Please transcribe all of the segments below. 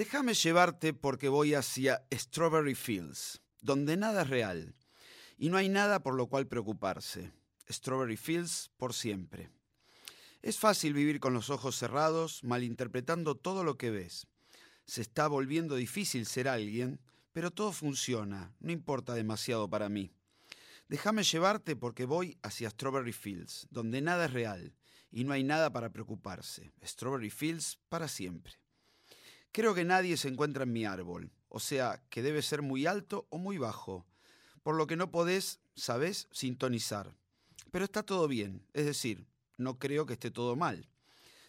Déjame llevarte porque voy hacia Strawberry Fields, donde nada es real y no hay nada por lo cual preocuparse. Strawberry Fields por siempre. Es fácil vivir con los ojos cerrados, malinterpretando todo lo que ves. Se está volviendo difícil ser alguien, pero todo funciona, no importa demasiado para mí. Déjame llevarte porque voy hacia Strawberry Fields, donde nada es real y no hay nada para preocuparse. Strawberry Fields para siempre. Creo que nadie se encuentra en mi árbol, o sea, que debe ser muy alto o muy bajo, por lo que no podés, sabés, sintonizar. Pero está todo bien, es decir, no creo que esté todo mal.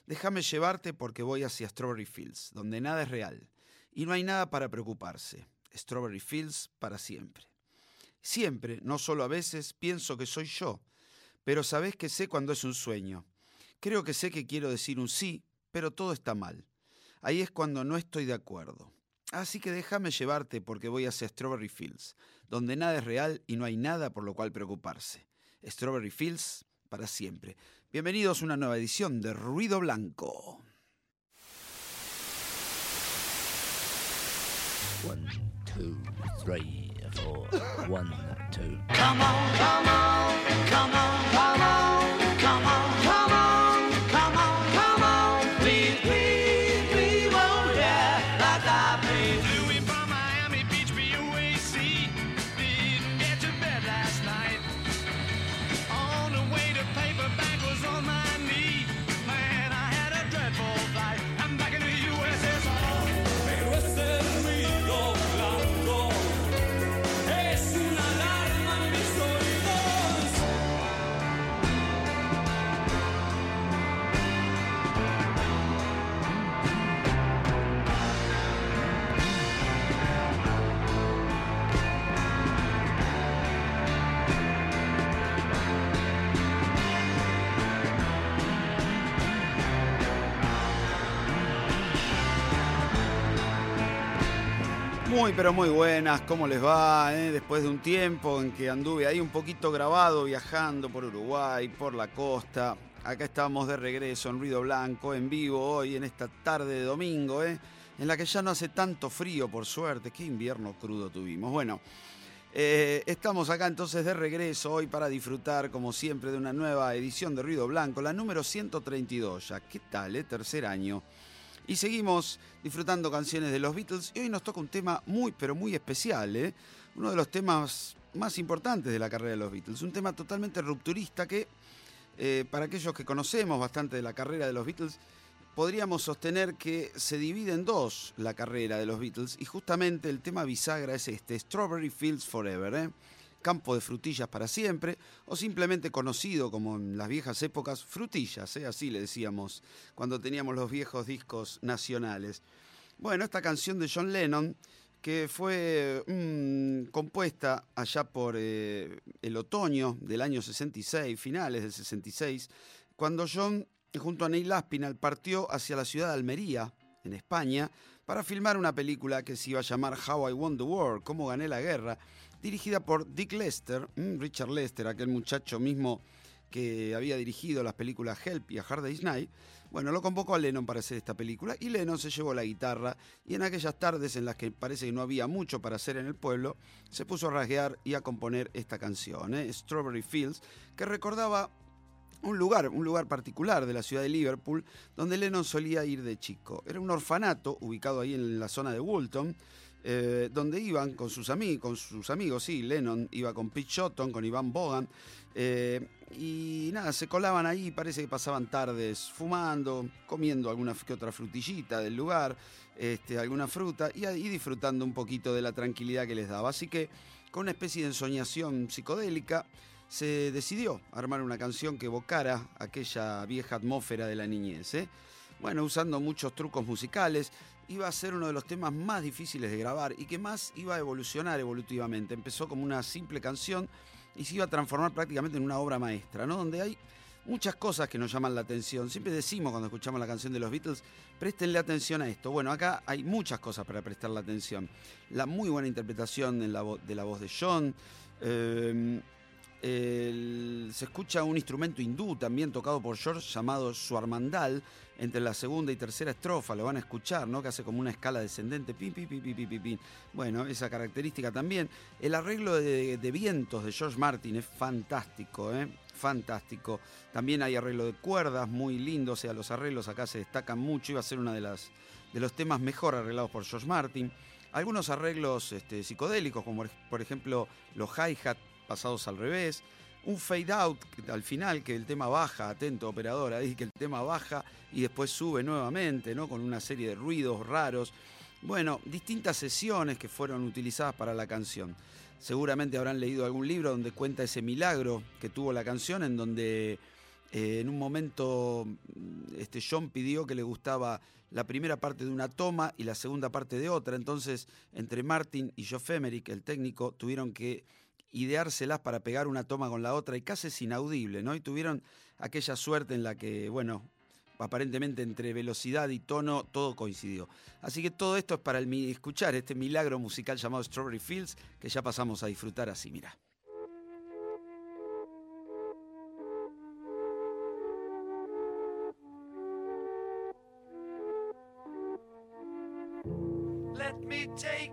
Déjame llevarte porque voy hacia Strawberry Fields, donde nada es real, y no hay nada para preocuparse. Strawberry Fields para siempre. Siempre, no solo a veces, pienso que soy yo, pero sabés que sé cuando es un sueño. Creo que sé que quiero decir un sí, pero todo está mal. Ahí es cuando no estoy de acuerdo. Así que déjame llevarte porque voy hacia Strawberry Fields, donde nada es real y no hay nada por lo cual preocuparse. Strawberry Fields para siempre. Bienvenidos a una nueva edición de Ruido Blanco. One, two, three, four. One, two. Come on, come on, come on, come on, come on, Muy pero muy buenas, ¿cómo les va? eh? Después de un tiempo en que anduve ahí un poquito grabado viajando por Uruguay, por la costa. Acá estamos de regreso en Ruido Blanco, en vivo hoy, en esta tarde de domingo, ¿eh? en la que ya no hace tanto frío, por suerte. Qué invierno crudo tuvimos. Bueno, eh, estamos acá entonces de regreso hoy para disfrutar, como siempre, de una nueva edición de Ruido Blanco, la número 132 ya. ¿Qué tal, eh? Tercer año. Y seguimos disfrutando canciones de los Beatles. Y hoy nos toca un tema muy, pero muy especial. ¿eh? Uno de los temas más importantes de la carrera de los Beatles. Un tema totalmente rupturista que, eh, para aquellos que conocemos bastante de la carrera de los Beatles, podríamos sostener que se divide en dos la carrera de los Beatles. Y justamente el tema bisagra es este, Strawberry Fields Forever. ¿eh? Campo de frutillas para siempre, o simplemente conocido como en las viejas épocas, frutillas, ¿eh? así le decíamos cuando teníamos los viejos discos nacionales. Bueno, esta canción de John Lennon, que fue mm, compuesta allá por eh, el otoño del año 66, finales del 66, cuando John, junto a Neil Aspinall, partió hacia la ciudad de Almería, en España, para filmar una película que se iba a llamar How I Won the War, Cómo gané la guerra, dirigida por Dick Lester, mm, Richard Lester, aquel muchacho mismo que había dirigido las películas Help y A Hard Day's Night. Bueno, lo convocó a Lennon para hacer esta película y Lennon se llevó la guitarra y en aquellas tardes en las que parece que no había mucho para hacer en el pueblo, se puso a rasguear y a componer esta canción, ¿eh? Strawberry Fields, que recordaba un lugar, un lugar particular de la ciudad de Liverpool, donde Lennon solía ir de chico. Era un orfanato ubicado ahí en la zona de Woolton, eh, donde iban con sus, amigos, con sus amigos, sí, Lennon iba con Pete Shotton, con Ivan Bogan, eh, y nada, se colaban ahí, parece que pasaban tardes fumando, comiendo alguna que otra frutillita del lugar, este, alguna fruta, y, y disfrutando un poquito de la tranquilidad que les daba. Así que, con una especie de ensoñación psicodélica, se decidió armar una canción que evocara aquella vieja atmósfera de la niñez. ¿eh? Bueno, usando muchos trucos musicales, iba a ser uno de los temas más difíciles de grabar y que más iba a evolucionar evolutivamente. Empezó como una simple canción y se iba a transformar prácticamente en una obra maestra, ¿no? Donde hay muchas cosas que nos llaman la atención. Siempre decimos cuando escuchamos la canción de los Beatles, préstenle atención a esto. Bueno, acá hay muchas cosas para prestarle atención. La muy buena interpretación la de la voz de John. eh, se escucha un instrumento hindú también tocado por George llamado Suarmandal entre la segunda y tercera estrofa, lo van a escuchar, ¿no? Que hace como una escala descendente, pim, pim, pim, pim, pim. Bueno, esa característica también. El arreglo de, de vientos de George Martin es fantástico, ¿eh? Fantástico. También hay arreglo de cuerdas, muy lindo, o sea, los arreglos acá se destacan mucho, iba a ser uno de, las, de los temas mejor arreglados por George Martin. Algunos arreglos este, psicodélicos, como por ejemplo los hi-hat pasados al revés. Un fade out al final, que el tema baja, atento operador, ahí que el tema baja y después sube nuevamente, ¿no? Con una serie de ruidos raros. Bueno, distintas sesiones que fueron utilizadas para la canción. Seguramente habrán leído algún libro donde cuenta ese milagro que tuvo la canción, en donde eh, en un momento este John pidió que le gustaba la primera parte de una toma y la segunda parte de otra. Entonces, entre Martin y Joe Emerick, el técnico, tuvieron que ideárselas para pegar una toma con la otra y casi es inaudible, ¿no? Y tuvieron aquella suerte en la que, bueno, aparentemente entre velocidad y tono todo coincidió. Así que todo esto es para el escuchar este milagro musical llamado Strawberry Fields que ya pasamos a disfrutar así, mira. Let me take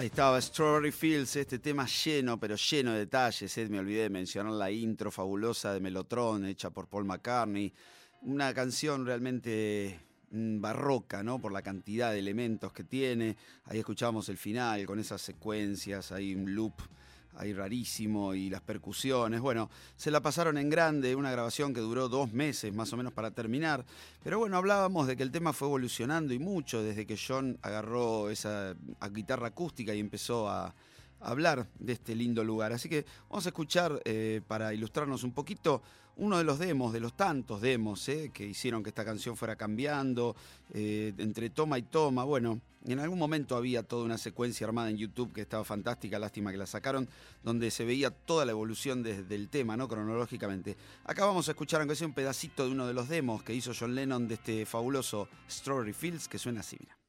Ahí estaba Strawberry Fields, este tema lleno, pero lleno de detalles. eh. Me olvidé de mencionar la intro fabulosa de Melotron, hecha por Paul McCartney. Una canción realmente mm, barroca, ¿no? Por la cantidad de elementos que tiene. Ahí escuchamos el final con esas secuencias, hay un loop ahí rarísimo y las percusiones. Bueno, se la pasaron en grande, una grabación que duró dos meses más o menos para terminar. Pero bueno, hablábamos de que el tema fue evolucionando y mucho desde que John agarró esa guitarra acústica y empezó a, a hablar de este lindo lugar. Así que vamos a escuchar, eh, para ilustrarnos un poquito, uno de los demos, de los tantos demos eh, que hicieron que esta canción fuera cambiando, eh, entre toma y toma. Bueno, en algún momento había toda una secuencia armada en YouTube que estaba fantástica, lástima que la sacaron, donde se veía toda la evolución desde el tema, ¿no? Cronológicamente. Acá vamos a escuchar, aunque sea un pedacito de uno de los demos que hizo John Lennon de este fabuloso Strawberry Fields, que suena así, mira.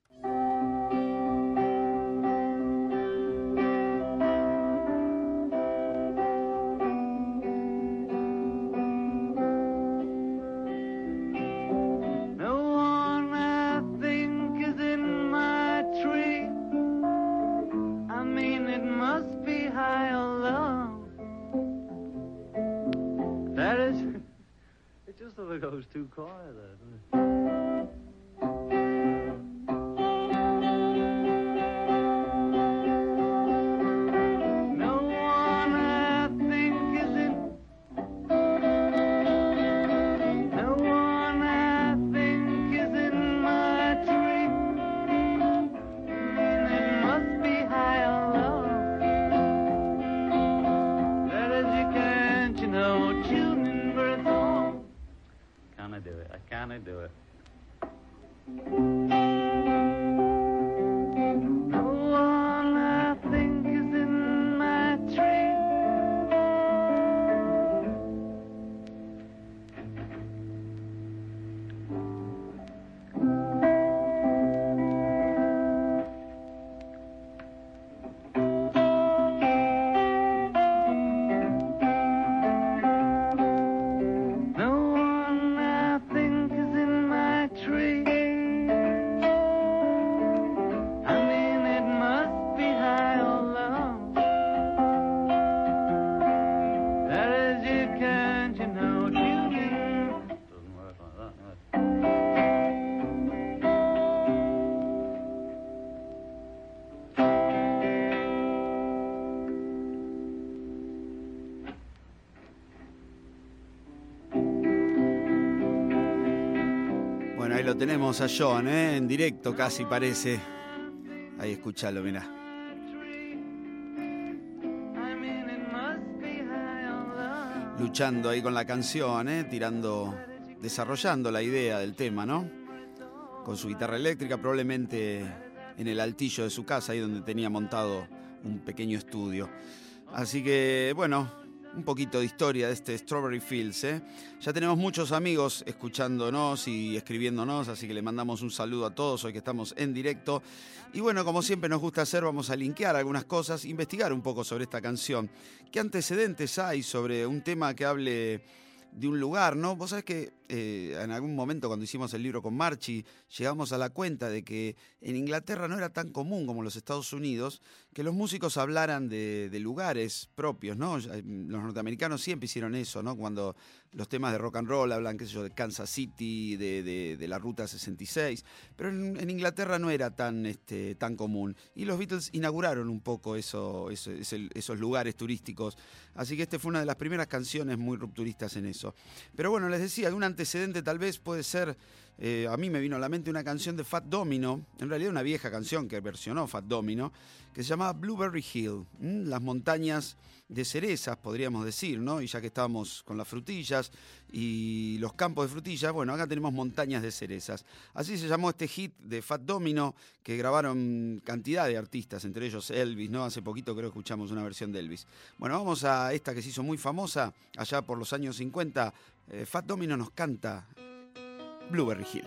Tenemos a John, ¿eh? en directo casi parece. Ahí escúchalo, mirá. Luchando ahí con la canción, ¿eh? tirando, desarrollando la idea del tema, ¿no? Con su guitarra eléctrica, probablemente en el altillo de su casa, ahí donde tenía montado un pequeño estudio. Así que, bueno, un poquito de historia de este Strawberry Fields, ¿eh? Ya tenemos muchos amigos escuchándonos y escribiéndonos, así que le mandamos un saludo a todos hoy que estamos en directo. Y bueno, como siempre nos gusta hacer, vamos a linkear algunas cosas, investigar un poco sobre esta canción. ¿Qué antecedentes hay sobre un tema que hable de un lugar, ¿no? Vos sabés que eh, en algún momento cuando hicimos el libro con Marchi, llegamos a la cuenta de que en Inglaterra no era tan común como en los Estados Unidos que los músicos hablaran de, de lugares propios, ¿no? Eh, Los norteamericanos siempre hicieron eso, ¿no? Cuando los temas de rock and roll hablan, qué sé yo, de Kansas City, de, de- de la Ruta 66, pero en, Inglaterra no era tan, este, tan común. Y los Beatles inauguraron un poco eso, esos lugares turísticos, así que esta fue una de las primeras canciones muy rupturistas en eso. Pero bueno, les decía, un antecedente tal vez puede ser, eh, a mí me vino a la mente una canción de Fat Domino, en realidad una vieja canción que versionó Fat Domino, que se llamaba Blueberry Hill, las montañas de cerezas, podríamos decir, ¿no? Y ya que estábamos con las frutillas y los campos de frutillas, bueno, acá tenemos montañas de cerezas. Así se llamó este hit de Fat Domino, que grabaron cantidad de artistas, entre ellos Elvis, ¿no? Hace poquito creo que escuchamos una versión de Elvis. Bueno, vamos a esta que se hizo muy famosa allá por los años 50. Eh, Fat Domino nos canta Blueberry Hill.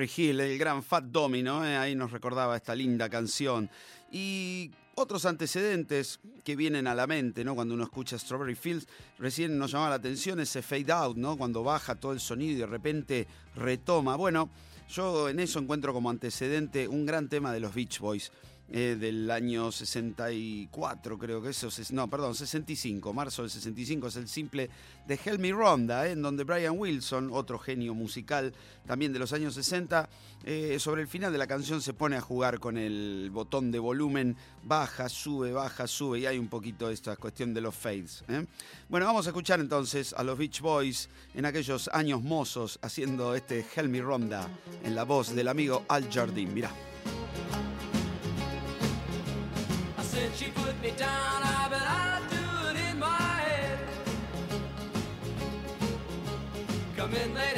Hill, el gran Fat Domino, ¿eh? ahí nos recordaba esta linda canción. Y otros antecedentes que vienen a la mente, ¿no? Cuando uno escucha Strawberry Fields, recién nos llamaba la atención ese fade out, ¿no? Cuando baja todo el sonido y de repente retoma. Bueno, yo en eso encuentro como antecedente un gran tema de los Beach Boys. Eh, del año 64, creo que eso, es- no, perdón, 65, marzo del 65 es el simple de Help Ronda, eh, en donde Brian Wilson, otro genio musical también de los años 60, eh, sobre el final de la canción se pone a jugar con el botón de volumen, baja, sube, baja, sube, y hay un poquito esta cuestión de los fades. Bueno, vamos a escuchar entonces a los Beach Boys en aquellos años mozos haciendo este Help Ronda en la voz del amigo Al Jardín, mirá. I said she put me down, I bet I'd do it in my head. Come in late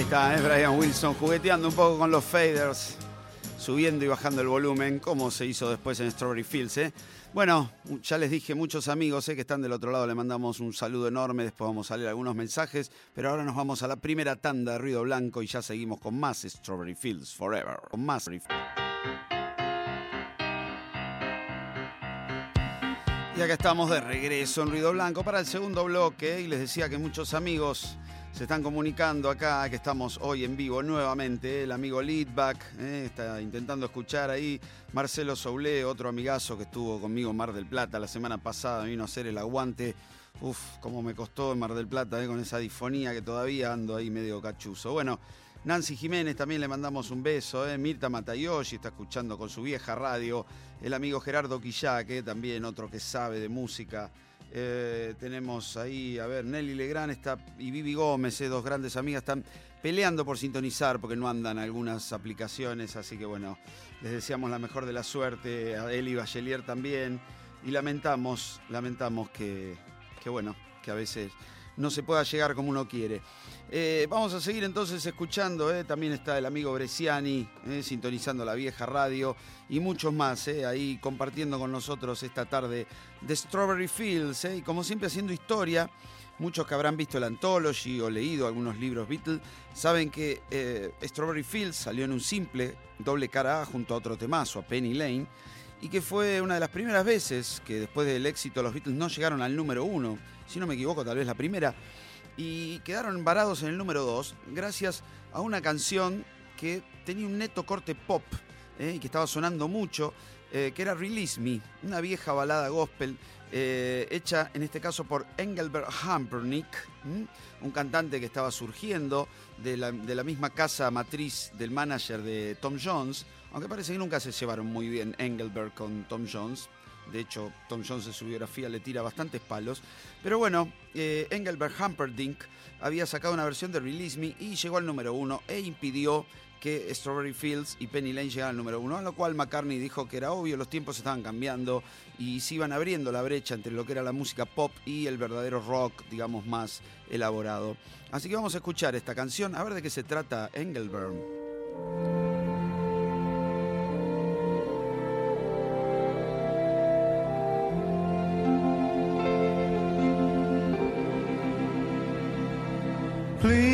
está, ¿eh? Brian Wilson jugueteando un poco con los faders, subiendo y bajando el volumen, como se hizo después en Strawberry Fields. ¿eh? Bueno, ya les dije, muchos amigos ¿eh? que están del otro lado, le mandamos un saludo enorme, después vamos a leer algunos mensajes, pero ahora nos vamos a la primera tanda de Ruido Blanco y ya seguimos con más Strawberry Fields Forever. Más. Y acá estamos de regreso en Ruido Blanco para el segundo bloque y les decía que muchos amigos se están comunicando acá, que estamos hoy en vivo nuevamente. El amigo Leadback eh, está intentando escuchar ahí. Marcelo Soule, otro amigazo que estuvo conmigo en Mar del Plata la semana pasada, vino a hacer el aguante. Uf, cómo me costó en Mar del Plata eh, con esa difonía que todavía ando ahí medio cachuzo. Bueno, Nancy Jiménez también le mandamos un beso. Eh. Mirta Matayoshi está escuchando con su vieja radio. El amigo Gerardo Quillaque, también otro que sabe de música. Eh, tenemos ahí, a ver, Nelly Legrand está, y Vivi Gómez, eh, dos grandes amigas, están peleando por sintonizar porque no andan algunas aplicaciones. Así que bueno, les deseamos la mejor de la suerte. A Eli Bachelier también. Y lamentamos, lamentamos que, que bueno, que a veces no se pueda llegar como uno quiere. Eh, vamos a seguir entonces escuchando, eh, también está el amigo Bresciani, eh, sintonizando la vieja radio y muchos más ahí compartiendo con nosotros esta tarde de Strawberry Fields y como siempre haciendo historia. Muchos que habrán visto el Anthology o leído algunos libros Beatles saben que Strawberry Fields salió en un simple doble cara A junto a otro temazo, a Penny Lane, y que fue una de las primeras veces que después del éxito los Beatles no llegaron al número uno, si no me equivoco, tal vez la primera, y quedaron varados en el número dos gracias a una canción que tenía un neto corte pop eh, y que estaba sonando mucho, eh, que era Release Me, una vieja balada gospel eh, hecha en este caso por Engelbert Humperdinck, ¿m? un cantante que estaba surgiendo de la, de la misma casa matriz del manager de Tom Jones, aunque parece que nunca se llevaron muy bien Engelbert con Tom Jones. De hecho, Tom Jones en su biografía le tira bastantes palos. Pero bueno, eh, Engelbert Humperdinck había sacado una versión de Release Me y llegó al número uno e impidió que Strawberry Fields y Penny Lane llegaran al número uno, a lo cual McCartney dijo que era obvio, los tiempos estaban cambiando y se iban abriendo la brecha entre lo que era la música pop y el verdadero rock, digamos, más elaborado. Así que vamos a escuchar esta canción, a ver de qué se trata Engelbert. Please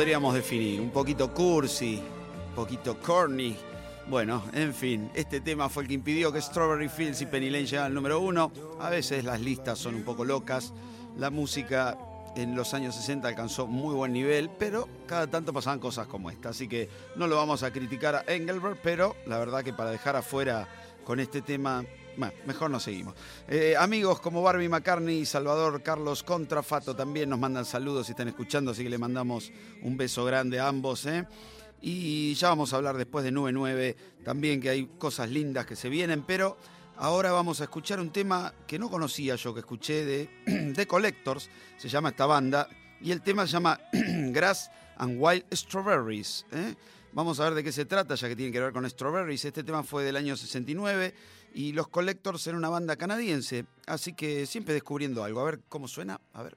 podríamos definir? Un poquito cursi, un poquito corny. Bueno, en fin, este tema fue el que impidió que Strawberry Fields y Penny Lane llegaran al número uno. A veces las listas son un poco locas. La música en los años 60 alcanzó muy buen nivel, pero cada tanto pasaban cosas como esta. Así que no lo vamos a criticar a Engelbert, pero la verdad que para dejar afuera con este tema, mejor no seguimos. Eh, amigos como Barbie McCartney y Salvador Carlos Contrafato también nos mandan saludos y están escuchando, así que le mandamos un beso grande a ambos. ¿eh? Y ya vamos a hablar después de 9-9 también que hay cosas lindas que se vienen, pero ahora vamos a escuchar un tema que no conocía yo, que escuché de, de Collectors, se llama esta banda, y el tema se llama Grass and Wild Strawberries. ¿eh? Vamos a ver de qué se trata, ya que tiene que ver con Strawberries. Este tema fue del año 69 y los Collectors eran una banda canadiense, así que siempre descubriendo algo. A ver cómo suena, a ver.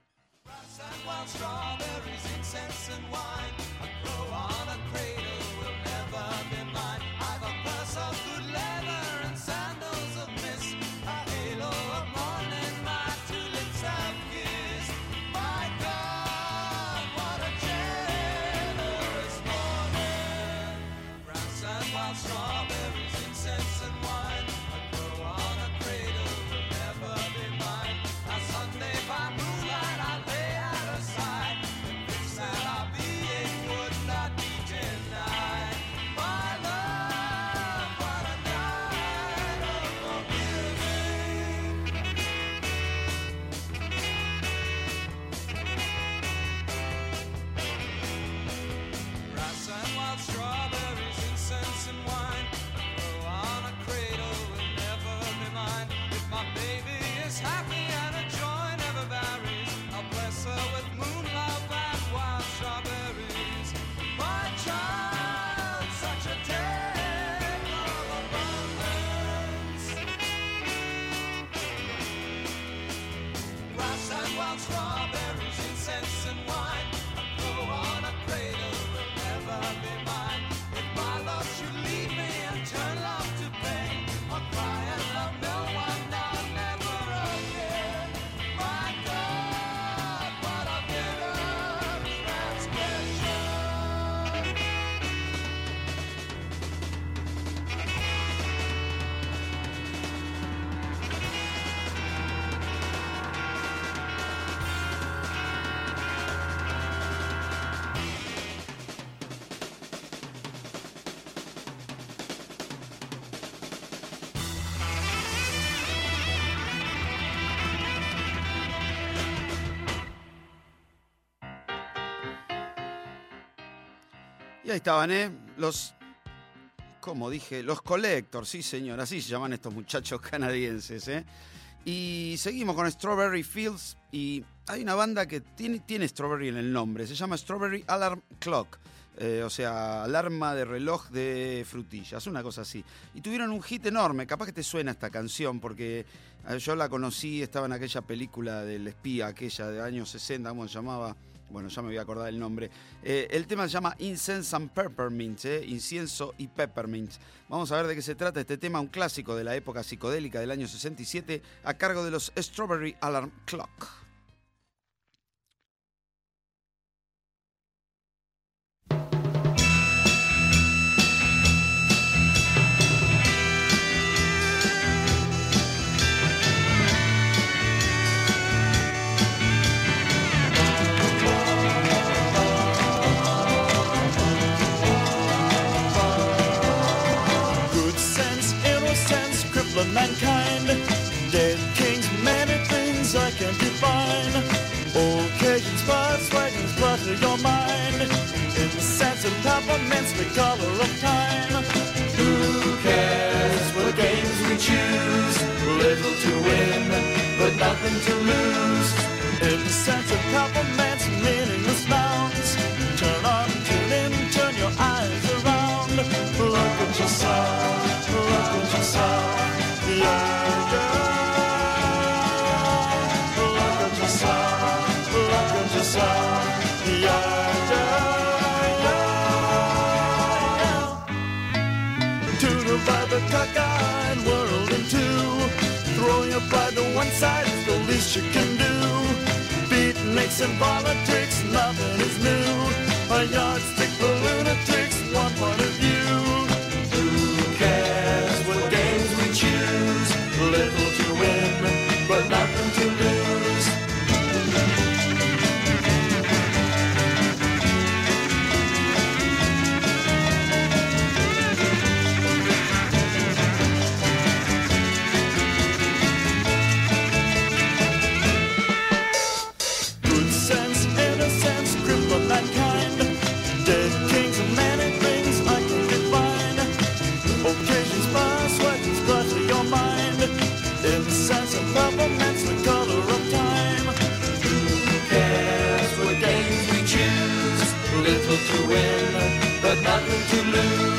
Ahí estaban, ¿eh? Los, como dije, los Collectors, sí señor, así se llaman estos muchachos canadienses, ¿eh? Y seguimos con Strawberry Fields y hay una banda que tiene, tiene Strawberry en el nombre, se llama Strawberry Alarm Clock. eh, o sea, alarma de reloj de frutillas, una cosa así. Y tuvieron un hit enorme, capaz que te suena esta canción, porque eh, yo la conocí, estaba en aquella película del espía, aquella de años 60, ¿cómo se llamaba? Bueno, ya me voy a acordar el nombre. Eh, el tema se llama Incense and Peppermint, ¿eh? incienso y peppermint. Vamos a ver de qué se trata este tema, un clásico de la época psicodélica del año 67, a cargo de los Strawberry Alarm Clock. Sense of peppermints, the color of time. Who cares what games we choose? Little to win, but nothing to lose. In the sense of peppermints, you can do. Beatniks and politics, nothing is new. A yardstick for lunatics, to lose.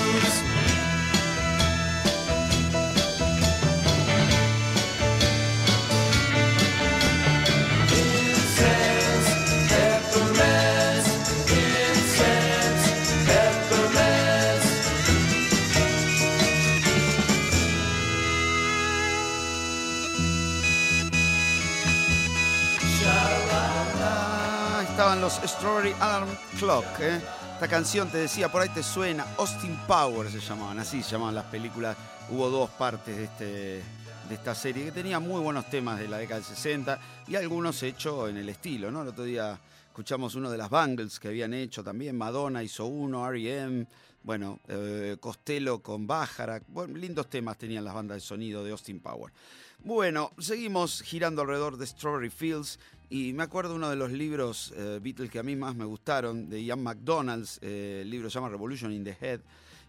Estaban los Strawberry Alarm Clock. ¿eh? Esta canción te decía, por ahí te suena, Austin Powers se llamaban, así llamaban las películas. Hubo dos partes de, este, de esta serie que tenía muy buenos temas de la década del 60 y algunos hechos en el estilo. ¿no? El otro día escuchamos uno de las Bangles que habían hecho también, Madonna hizo uno, R.E.M., bueno, eh, Costello con Bájara. Bueno, lindos temas tenían las bandas de sonido de Austin Powers. Bueno, seguimos girando alrededor de Strawberry Fields y me acuerdo uno de los libros eh, Beatles que a mí más me gustaron, de Ian McDonald's, eh, el libro se llama Revolution in the Head.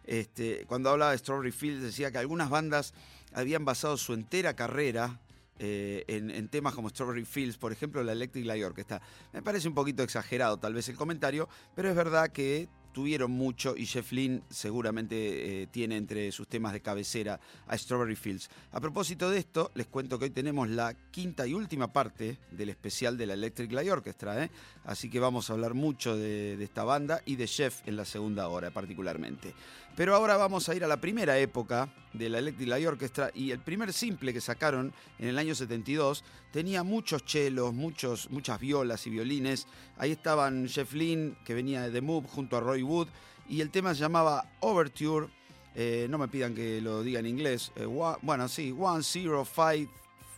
Este, cuando hablaba de Strawberry Fields decía que algunas bandas habían basado su entera carrera eh, en, en temas como Strawberry Fields, por ejemplo, la Electric Light Orchestra. Me parece un poquito exagerado tal vez el comentario, pero es verdad que tuvieron mucho y Jeff Lynne seguramente eh, tiene entre sus temas de cabecera a Strawberry Fields. A propósito de esto, les cuento que hoy tenemos la quinta y última parte del especial de la Electric Light Orchestra, ¿eh? así que vamos a hablar mucho de, esta banda y de Jeff en la segunda hora particularmente. Pero ahora vamos a ir a la primera época de la Electric Light Orchestra y el primer simple que sacaron en el año 72 tenía muchos chelos, muchos, muchas violas y violines. Ahí estaban Jeff Lynne, que venía de The Move, junto a Roy Wood, y el tema se llamaba Overture. Eh, no me pidan que lo diga en inglés. Eh, wa- bueno, sí,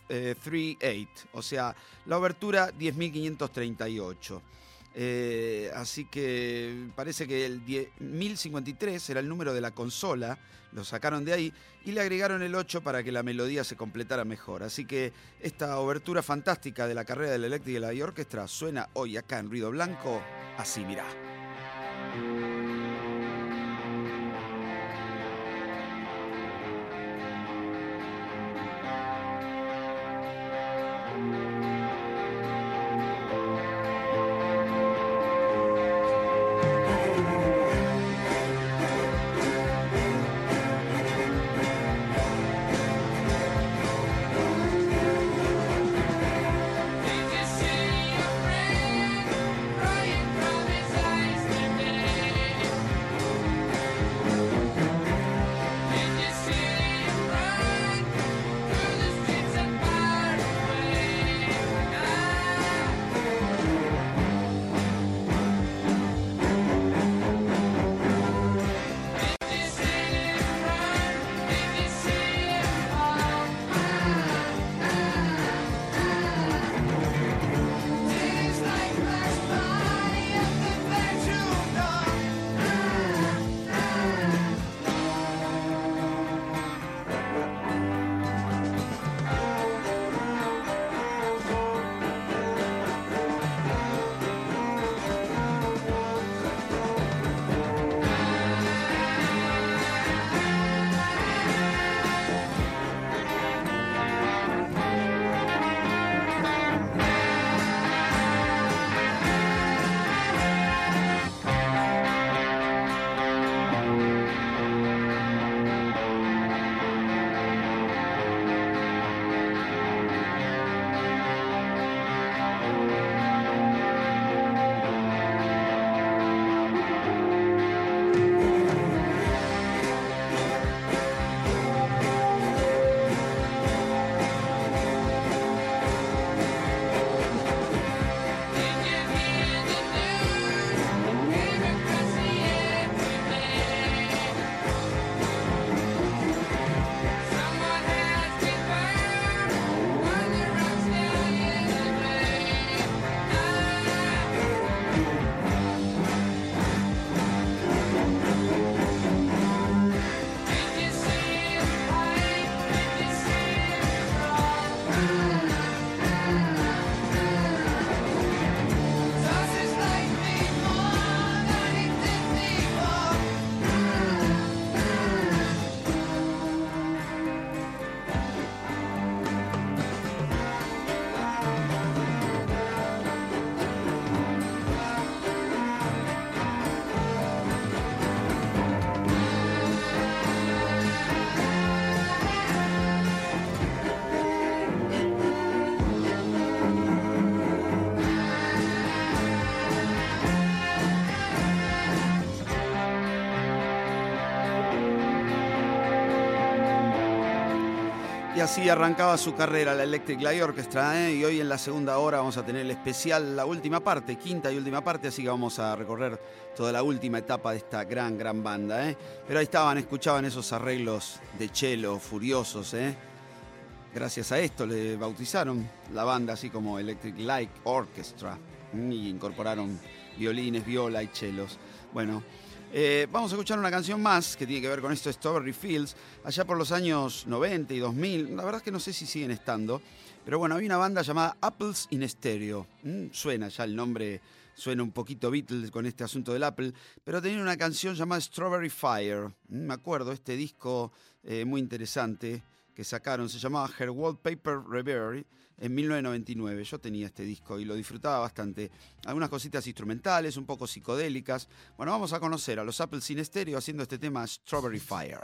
10538, o sea, la obertura 10.538. Eh, así que parece que el 10 1053 era el número de la consola, lo sacaron de ahí y le agregaron el 8 para que la melodía se completara mejor. Así que esta obertura fantástica de la carrera de la Electric y la Orchestra suena hoy acá en Ruido Blanco, así mirá. Así arrancaba su carrera la Electric Light Orchestra, ¿eh? y hoy en la segunda hora vamos a tener el especial, la última parte, quinta y última parte, así que vamos a recorrer toda la última etapa de esta gran, gran banda. ¿eh? Pero ahí estaban, escuchaban esos arreglos de cello furiosos. ¿eh? Gracias a esto le bautizaron la banda así como Electric Light Orchestra ¿m? y incorporaron violines, viola y chelos. Bueno, eh, vamos a escuchar una canción más que tiene que ver con esto Strawberry Fields, allá por los años 90 y 2000. La verdad es que no sé si siguen estando, pero bueno, había una banda llamada Apples in Stereo. Mm, suena ya el nombre, suena un poquito Beatles con este asunto del Apple, pero tenía una canción llamada Strawberry Fire. Mm, me acuerdo, este disco eh, muy interesante que sacaron, se llamaba Her Wallpaper Reverie en 1999. Yo tenía este disco y lo disfrutaba bastante. Algunas cositas instrumentales, un poco psicodélicas. Bueno, vamos a conocer a los Apple Sin Stereo haciendo este tema Strawberry Fire.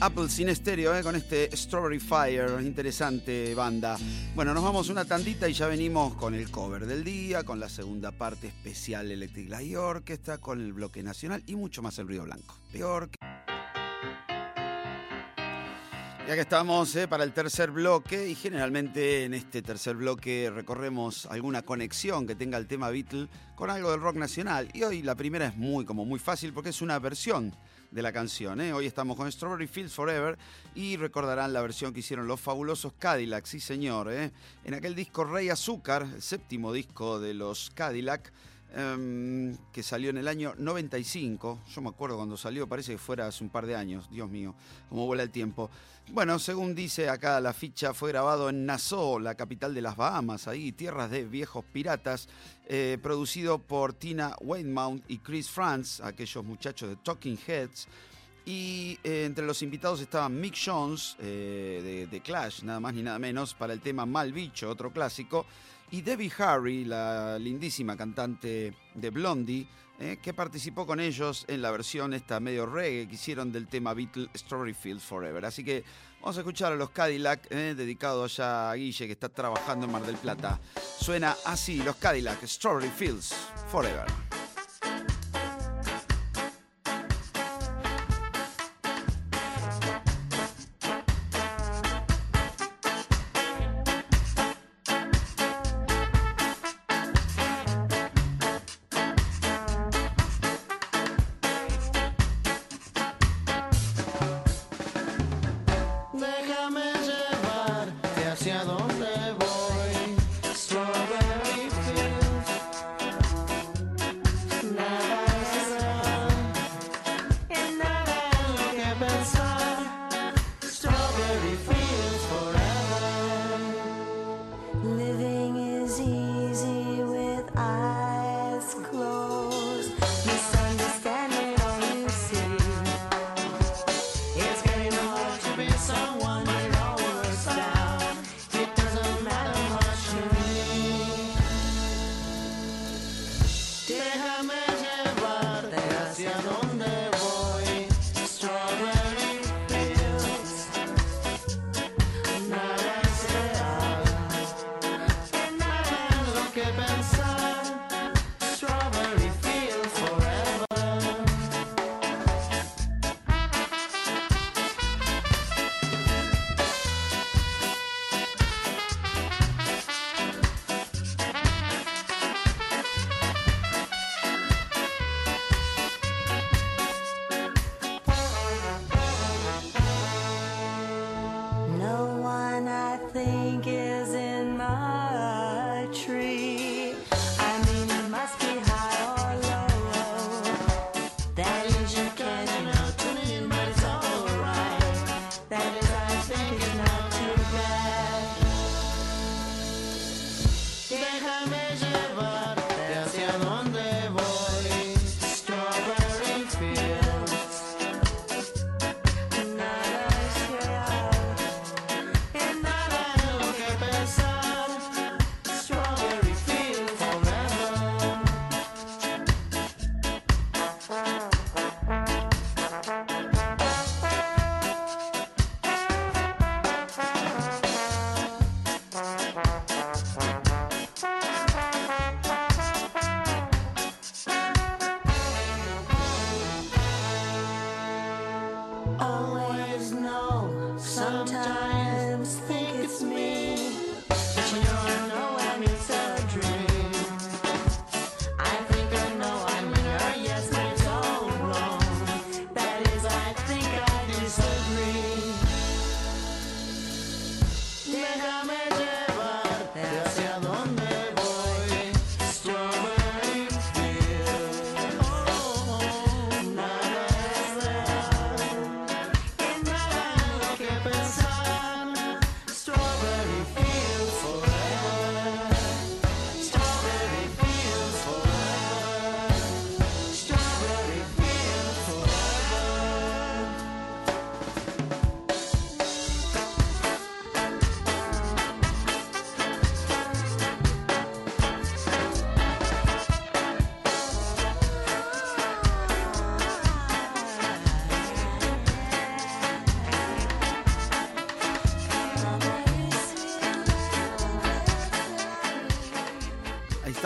Apple sin estéreo, ¿eh? con este Strawberry Fire, interesante banda. Bueno, nos vamos una tandita y ya venimos con el cover del día, con la segunda parte especial Electric Light Orchestra, con el bloque nacional y mucho más el ruido blanco. Peor que- Ya que estamos ¿eh? para el tercer bloque y generalmente en este tercer bloque recorremos alguna conexión que tenga el tema Beatle con algo del rock nacional. Y hoy la primera es muy como muy fácil porque es una versión de la canción. ¿eh? Hoy estamos con Strawberry Fields Forever y recordarán la versión que hicieron los fabulosos Cadillac, sí señor. ¿eh? En aquel disco Rey Azúcar, el séptimo disco de los Cadillac, em, que salió en el año 95. Yo me acuerdo cuando salió, parece que fuera hace un par de años. Dios mío, cómo vuela el tiempo. Bueno, según dice acá la ficha, fue grabado en Nassau, la capital de las Bahamas, ahí, tierras de viejos piratas, eh, producido por Tina Weymouth y Chris Franz, aquellos muchachos de Talking Heads. Y eh, entre los invitados estaban Mick Jones, eh, de, de Clash, nada más ni nada menos, para el tema Mal Bicho, otro clásico. Y Debbie Harry, la lindísima cantante de Blondie, eh, que participó con ellos en la versión esta medio reggae que hicieron del tema Beatle Strawberry Fields Forever. Así que vamos a escuchar a los Cadillac, eh, dedicado a Guille que está trabajando en Mar del Plata. Suena así, los Cadillac Strawberry Fields Forever.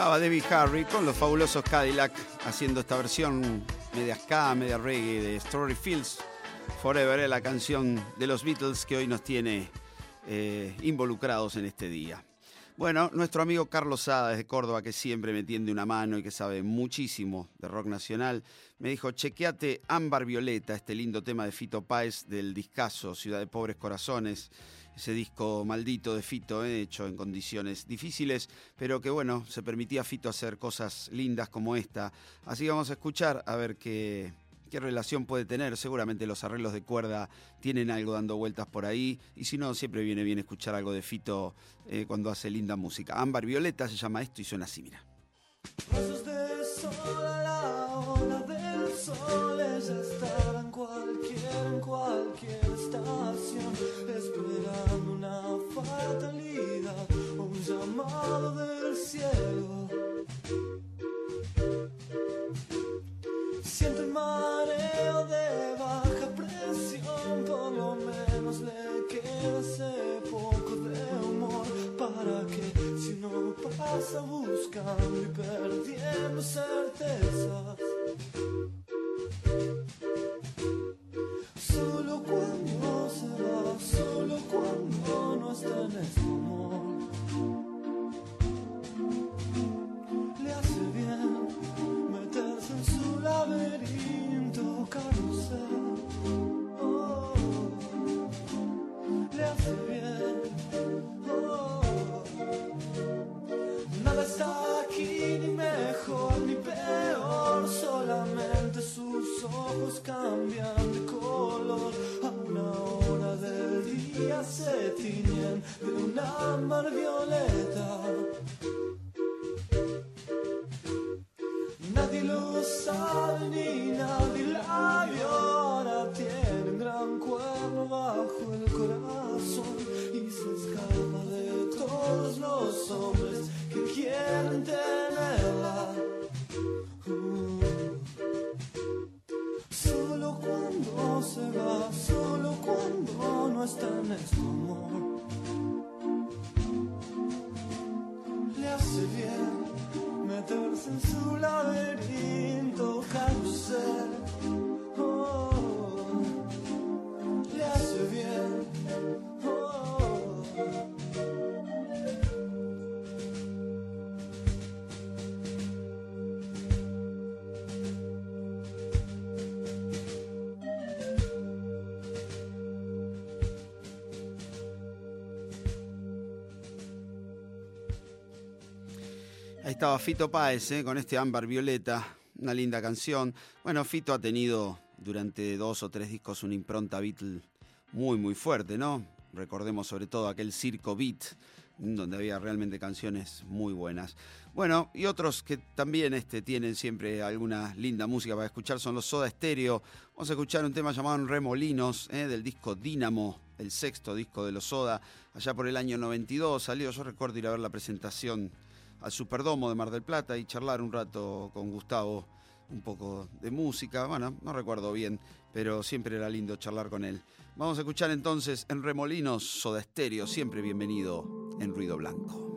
Estaba Debbie Harry con los fabulosos Cadillac haciendo esta versión media ska, media reggae de Strawberry Fields Forever, la canción de los Beatles que hoy nos tiene eh, involucrados en este día. Bueno, nuestro amigo Carlos Sada desde Córdoba, que siempre me tiende una mano y que sabe muchísimo de rock nacional, me dijo, chequeate Ámbar Violeta, este lindo tema de Fito Páez del discazo Ciudad de Pobres Corazones, ese disco maldito de Fito, eh, hecho en condiciones difíciles, pero que bueno, se permitía a Fito hacer cosas lindas como esta. Así que vamos a escuchar a ver qué, qué relación puede tener. Seguramente los arreglos de cuerda tienen algo dando vueltas por ahí. Y si no, siempre viene bien escuchar algo de Fito eh, cuando hace linda música. Ámbar Violeta se llama esto y suena así, mira. llamado del cielo. Siento el mareo de baja presión, por lo menos le queda poco de humor para que si no pasa buscando y perdiendo certezas. Solo cuando se va, solo cuando no está en este amor. Se tiñen de un ámbar violeta. Está en este amor. Le hace bien meterse en su laberinto carrusel. Estaba Fito Páez ¿eh? con este Ámbar Violeta, una linda canción. Bueno, Fito ha tenido durante dos o tres discos una impronta Beatle muy, muy fuerte, ¿no? Recordemos sobre todo aquel Circo Beat, donde había realmente canciones muy buenas. Bueno, y otros que también este, tienen siempre alguna linda música para escuchar son los Soda Stereo. Vamos a escuchar un tema llamado Remolinos, ¿eh? del disco Dínamo, el sexto disco de los Soda, allá por el año 92 salió. Yo recuerdo ir a ver la presentación al Superdomo de Mar del Plata y charlar un rato con Gustavo un poco de música. Bueno, no recuerdo bien, pero siempre era lindo charlar con él. Vamos a escuchar entonces en Remolinos Soda Stereo, siempre bienvenido en Ruido Blanco.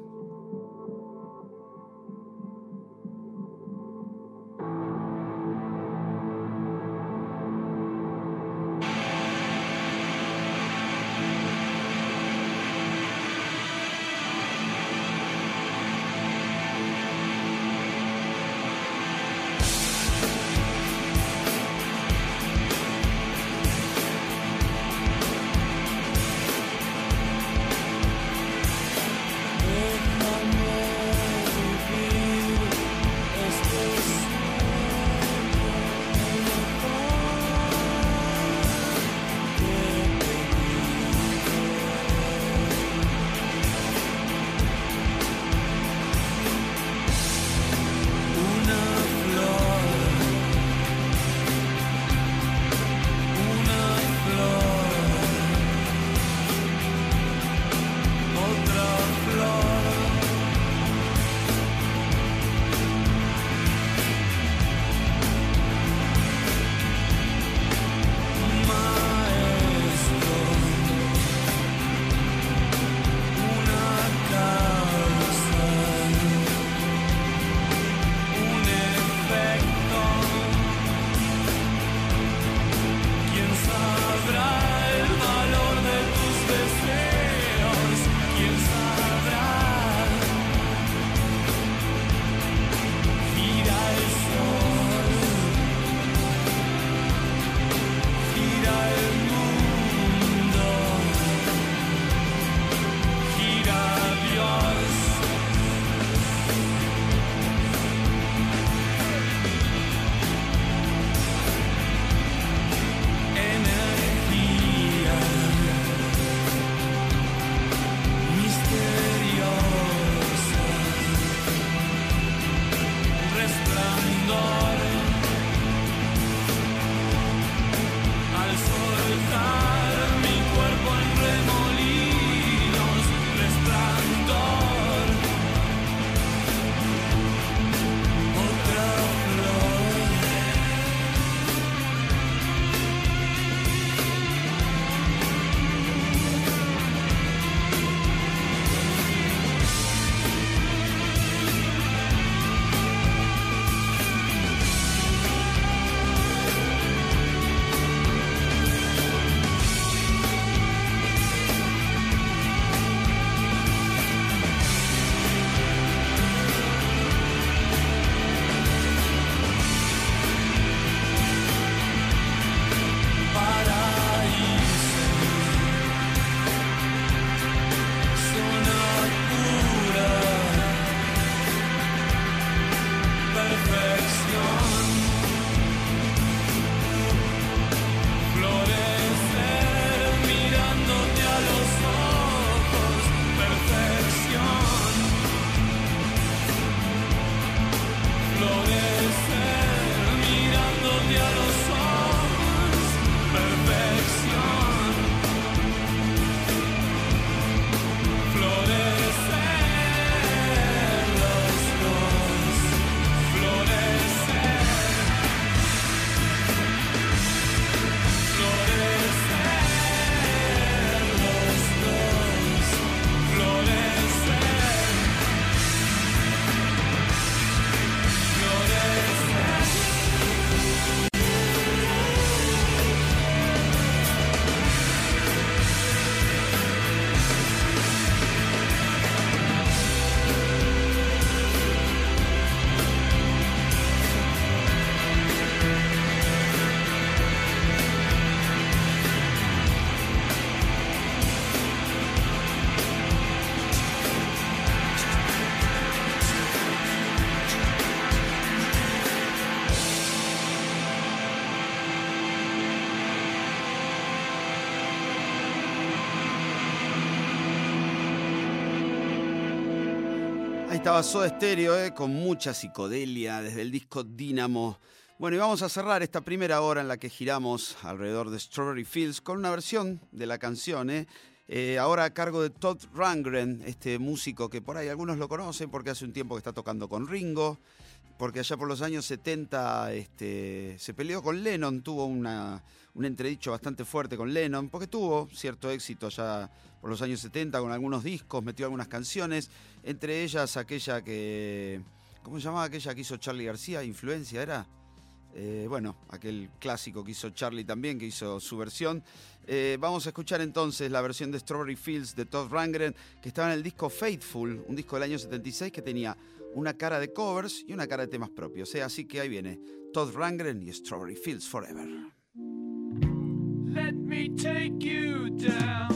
Estaba Soda Stereo, eh, con mucha psicodelia desde el disco Dynamo. Bueno, y vamos a cerrar esta primera hora en la que giramos alrededor de Strawberry Fields con una versión de la canción, eh, eh, ahora a cargo de Todd Rangren, este músico que por ahí algunos lo conocen porque hace un tiempo que está tocando con Ringo, porque allá por los años 70 este, se peleó con Lennon, tuvo una, un entredicho bastante fuerte con Lennon, porque tuvo cierto éxito ya por los años 70 con algunos discos, metió algunas canciones, entre ellas aquella que... ¿Cómo se llamaba aquella que hizo Charlie García? ¿Influencia era? Eh, bueno, aquel clásico que hizo Charlie también, que hizo su versión. Eh, vamos a escuchar entonces la versión de Strawberry Fields de Todd Rangren, que estaba en el disco Faithful, un disco del año 76 que tenía una cara de covers y una cara de temas propios. ¿eh? Así que ahí viene Todd Rangren y Strawberry Fields Forever. Let me take you down,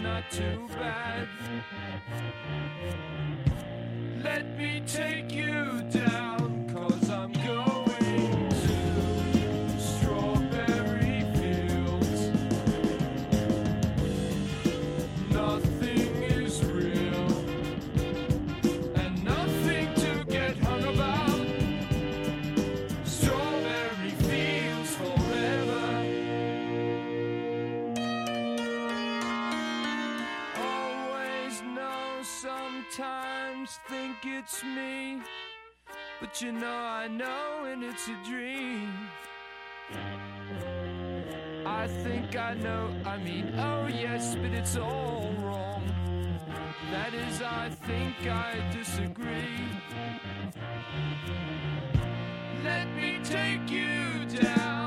not too bad. Let me take you down, You know, I know, and it's a dream. I think I know, I mean, oh yes, but it's all wrong. That is, I think I disagree. Let me take you down,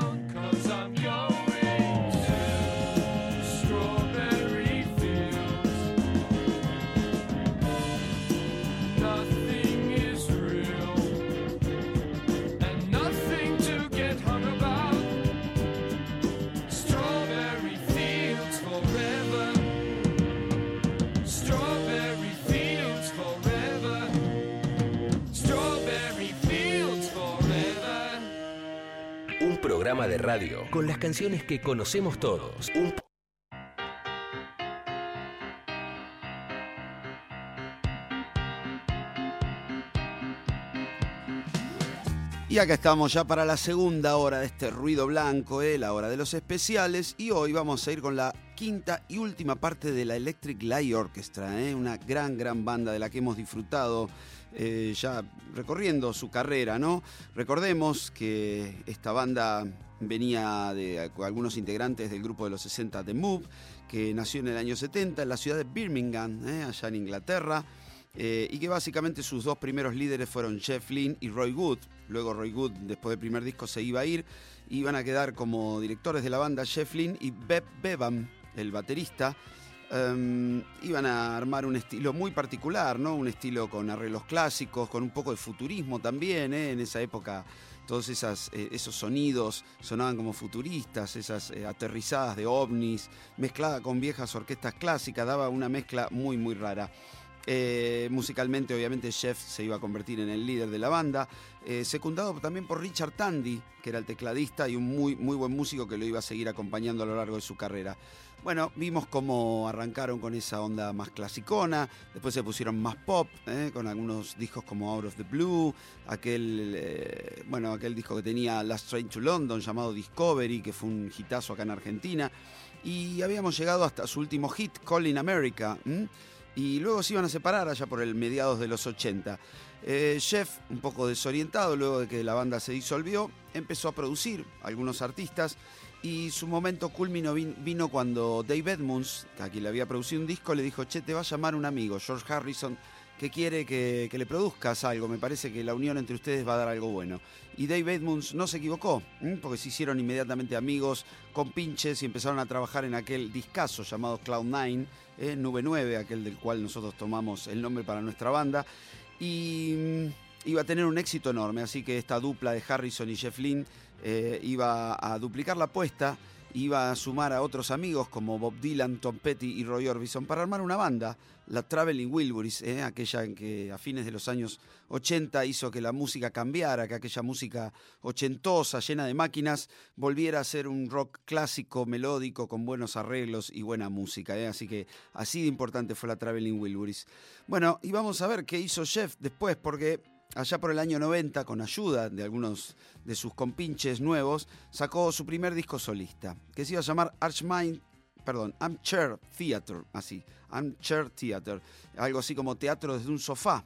de radio con las canciones que conocemos todos. Y acá estamos ya para la segunda hora de este ruido blanco, eh, la hora de los especiales. Y hoy vamos a ir con la quinta y última parte de la Electric Light Orchestra, eh, una gran, gran banda de la que hemos disfrutado eh, ya recorriendo su carrera, ¿no? Recordemos que esta banda venía de algunos integrantes del grupo de los 60 The Move, que nació en el año 70 en la ciudad de Birmingham, eh, allá en Inglaterra. eh, y que básicamente sus dos primeros líderes fueron Jeff Lynne y Roy Wood. Luego Roy Wood, después del primer disco, se iba a ir. Iban a quedar como directores de la banda Jeff Lynne y Beb Bevan, el baterista. Em, iban a armar un estilo muy particular, ¿no? Un estilo con arreglos clásicos, con un poco de futurismo también, ¿eh? En esa época todos eh, esos sonidos sonaban como futuristas, esas eh, aterrizadas de ovnis, mezclada con viejas orquestas clásicas, daba una mezcla muy, muy rara. Musicalmente, obviamente, Jeff se iba a convertir en el líder de la banda, secundado también por Richard Tandy, que era el tecladista y un muy, muy buen músico que lo iba a seguir acompañando a lo largo de su carrera. Bueno, vimos cómo arrancaron con esa onda más clasicona, después se pusieron más pop, ¿eh? con algunos discos como Out of the Blue, aquel, eh, bueno, aquel disco que tenía Last Train to London llamado Discovery, que fue un hitazo acá en Argentina, y habíamos llegado hasta su último hit, Calling America, y luego se iban a separar allá por el mediados de los 80. Eh, Jeff, un poco desorientado luego de que la banda se disolvió, empezó a producir algunos artistas y su momento culmino vin- vino cuando Dave Edmunds, a quien le había producido un disco, le dijo, che, te va a llamar un amigo, George Harrison, que quiere que, que le produzcas algo, me parece que la unión entre ustedes va a dar algo bueno. Y Dave Edmunds no se equivocó, porque se hicieron inmediatamente amigos con pinches y empezaron a trabajar en aquel discazo llamado Cloud9, eh, Nube 9, aquel del cual nosotros tomamos el nombre para nuestra banda. Y mm, iba a tener un éxito enorme, así que esta dupla de Harrison y Jeff Lynne eh, iba a duplicar la apuesta, iba a sumar a otros amigos como Bob Dylan, Tom Petty y Roy Orbison para armar una banda, la Traveling Wilburys, eh, aquella en que a fines de los años 80 hizo que la música cambiara, que aquella música ochentosa, llena de máquinas, volviera a ser un rock clásico, melódico, con buenos arreglos y buena música. eh, Así que así de importante fue la Traveling Wilburys. Bueno, y vamos a ver qué hizo Jeff después, porque allá por el año 90, con ayuda de algunos de sus compinches nuevos, sacó su primer disco solista, que se iba a llamar Archmind, perdón, Armchair Theater, así, Armchair Theater, algo así como teatro desde un sofá.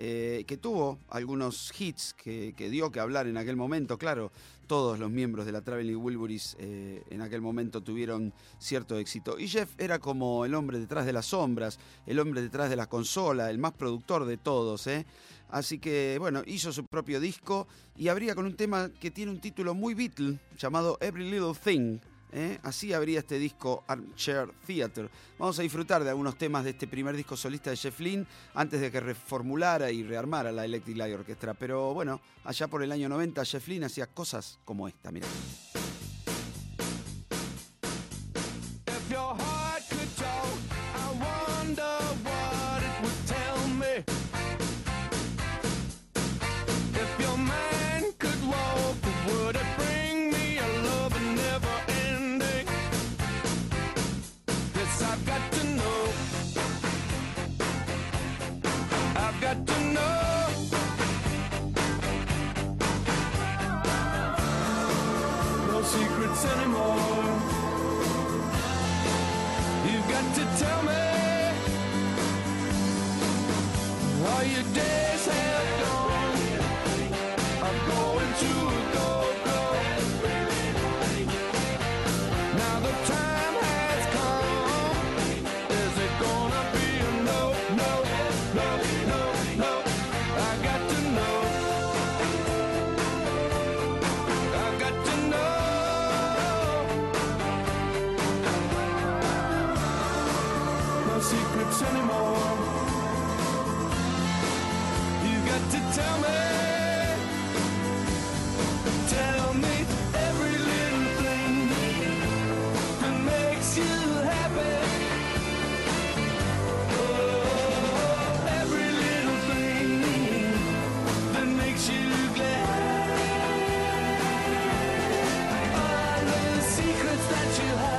eh, que tuvo algunos hits que, que dio que hablar en aquel momento, claro, todos los miembros de la Traveling Wilburys eh, en aquel momento tuvieron cierto éxito. Y Jeff era como el hombre detrás de las sombras, el hombre detrás de la consola, el más productor de todos, ¿eh? Así que, bueno, hizo su propio disco y abría con un tema que tiene un título muy Beatle llamado Every Little Thing. ¿eh? Así abría este disco Armchair Theater. Vamos a disfrutar de algunos temas de este primer disco solista de Jeff Lynne antes de que reformulara y rearmara la Electric Light Orchestra. Pero bueno, allá por el año 90 Jeff Lynne hacía cosas como esta, mira. You hide.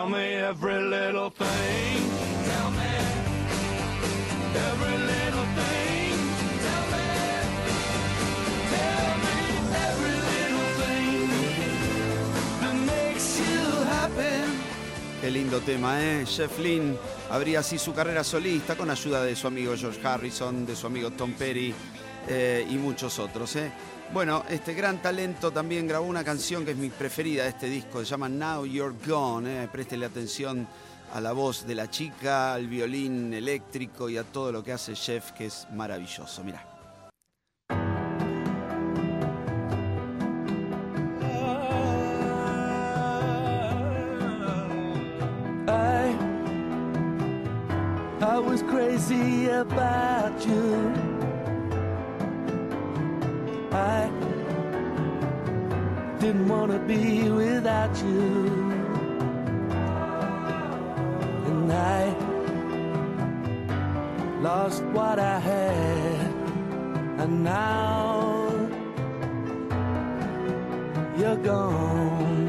Tell me every little thing. Tell me every little thing. Tell me, tell me every little thing that makes you happy. Qué lindo tema, ¿eh? Jeff Lynne abría así su carrera solista con ayuda de su amigo George Harrison, de su amigo Tom Petty eh, y muchos otros, ¿eh? Bueno, este gran talento también grabó una canción que es mi preferida de este disco, se llama Now You're Gone, ¿eh? Préstele atención a la voz de la chica, al violín eléctrico y a todo lo que hace Jeff, que es maravilloso. Mira. I I was crazy about you. I didn't want to be without you. And I lost what I had. And now you're gone.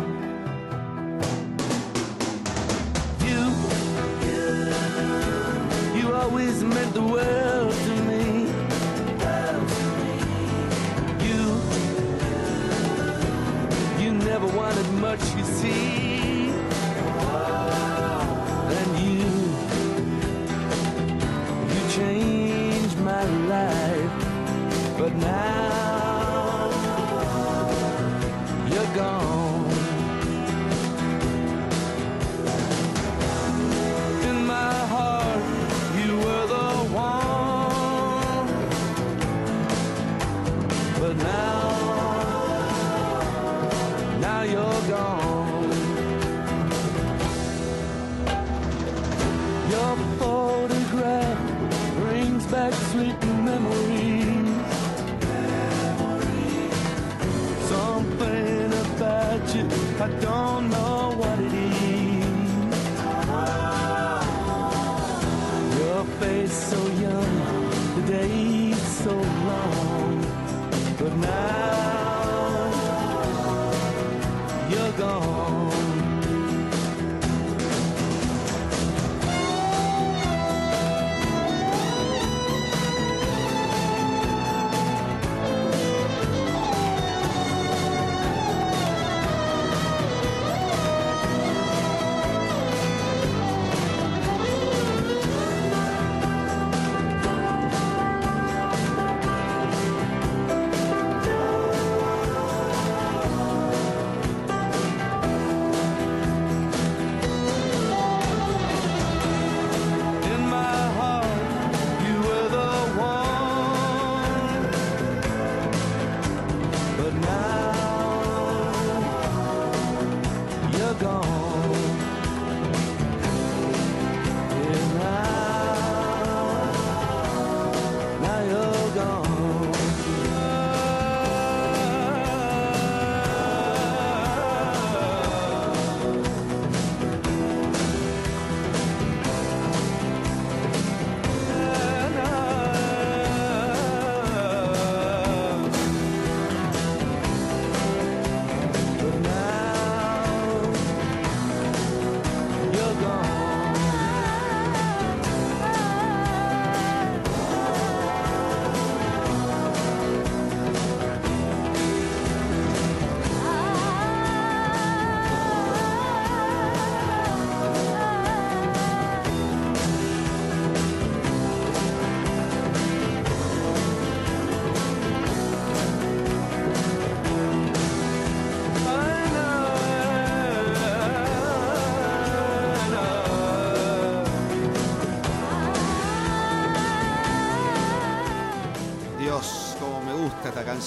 You, you always meant the world never wanted much, you see. And you, you changed my life, but now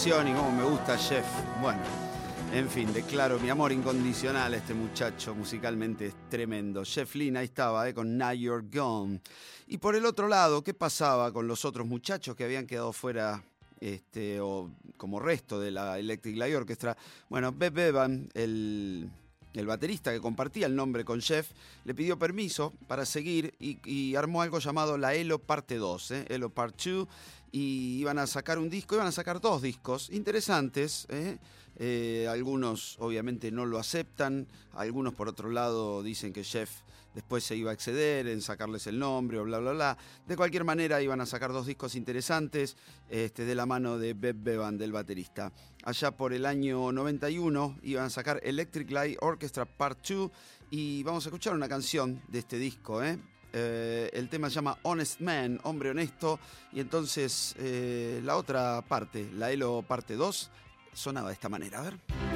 y cómo me gusta Jeff. Bueno, en fin, declaro mi amor incondicional a este muchacho, musicalmente es tremendo. Jeff Lynne, ahí estaba, eh, con Now You're Gone. Y por el otro lado, ¿qué pasaba con los otros muchachos que habían quedado fuera este, o como resto de la Electric Light Orchestra? Bueno, Beb Bevan, el, el baterista que compartía el nombre con Jeff, le pidió permiso para seguir y, y armó algo llamado la ELO Parte 2, ¿eh? ELO Part 2. Y iban a sacar un disco, iban a sacar dos discos interesantes. ¿eh? Eh, algunos obviamente no lo aceptan, algunos por otro lado dicen que Jeff después se iba a exceder en sacarles el nombre o bla, bla, bla. De cualquier manera iban a sacar dos discos interesantes este, de la mano de Beb Bevan, del baterista. Allá por el año 91 iban a sacar Electric Light Orchestra Part 2 y vamos a escuchar una canción de este disco, ¿eh? Eh, el tema se llama Honest Man, hombre honesto, y entonces eh, la otra parte, la ELO parte 2, sonaba de esta manera, a ver.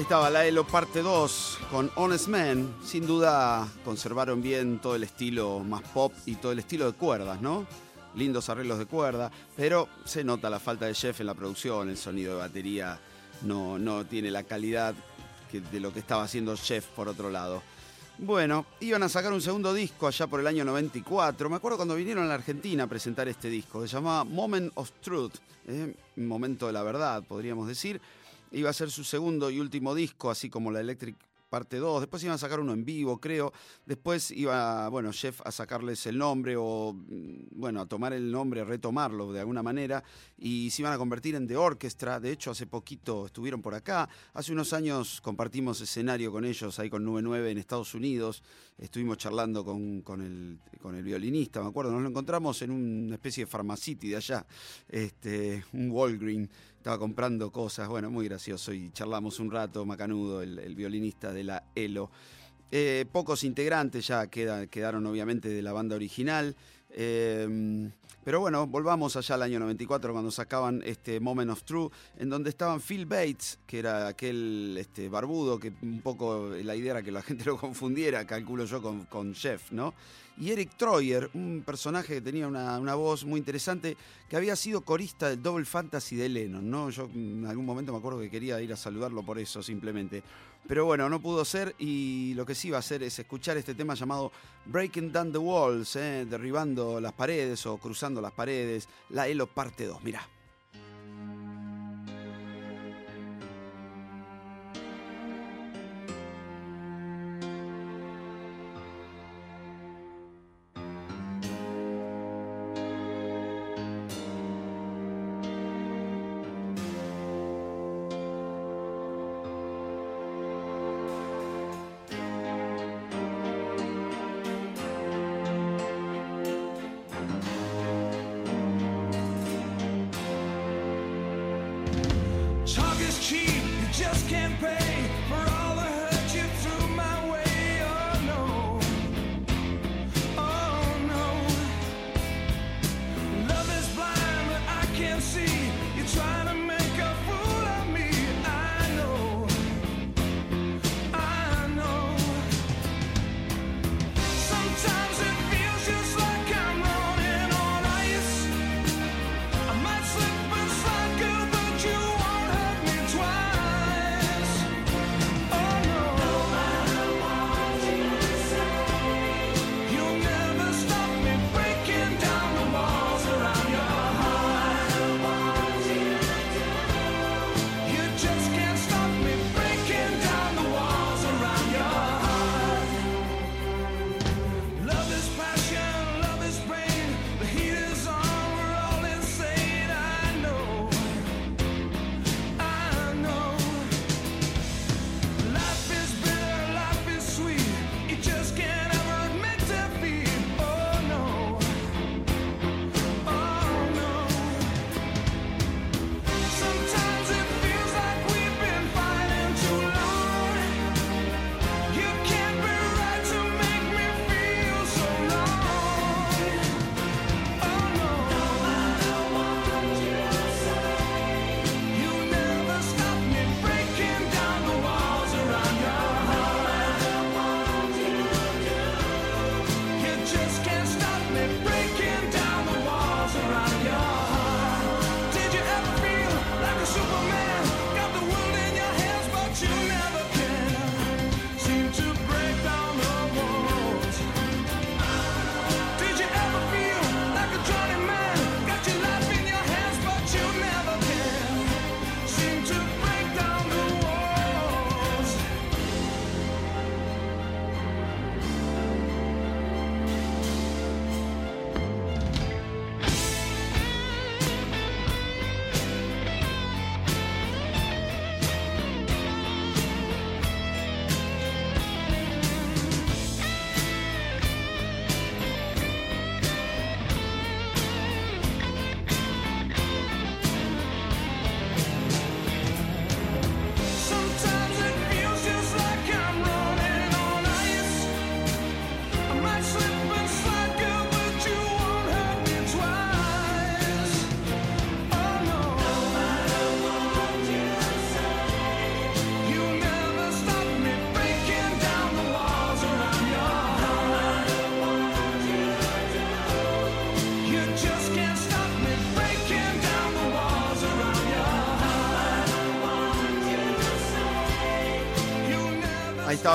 Estaba la ELO parte 2 con Honest Man. Sin duda conservaron bien todo el estilo más pop y todo el estilo de cuerdas, ¿no? Lindos arreglos de cuerda, pero se nota la falta de Jeff en la producción, el sonido de batería no, no tiene la calidad de lo que estaba haciendo Jeff por otro lado. Bueno, iban a sacar un segundo disco allá por el año 94. Me acuerdo cuando vinieron a la Argentina a presentar este disco. Se llamaba Moment of Truth, ¿eh? momento de la verdad, podríamos decir. Iba a ser su segundo y último disco, así como la Electric parte 2. Después iban a sacar uno en vivo, creo. Después iba, bueno, Jeff a sacarles el nombre o, mm, bueno, a tomar el nombre, retomarlo de alguna manera. Y se iban a convertir en The Orchestra. De hecho, hace poquito estuvieron por acá. Hace unos años compartimos escenario con ellos, ahí con 99 en Estados Unidos. Estuvimos charlando con, con el, con el violinista, me acuerdo. Nos lo encontramos en una especie de Pharmacity de allá, este, un Walgreen. Estaba comprando cosas, bueno, muy gracioso y charlamos un rato, Macanudo, el, el violinista de la ELO. Eh, pocos integrantes ya queda- quedaron obviamente de la banda original. eh, pero bueno, volvamos allá al año 94 cuando sacaban este Moment of True, en donde estaban Phil Bates, que era aquel este, barbudo, que un poco la idea era que la gente lo confundiera, calculo yo, con, con Jeff, ¿no? Y Eric Troyer, un personaje que tenía una, una voz muy interesante, que había sido corista del Double Fantasy de Lennon, ¿no? Yo en algún momento me acuerdo que quería ir a saludarlo por eso, simplemente. Pero bueno, no pudo ser y lo que sí va a hacer es escuchar este tema llamado Breaking Down the Walls, ¿eh? derribando las paredes o cruzando las paredes, la ELO parte 2, mirá.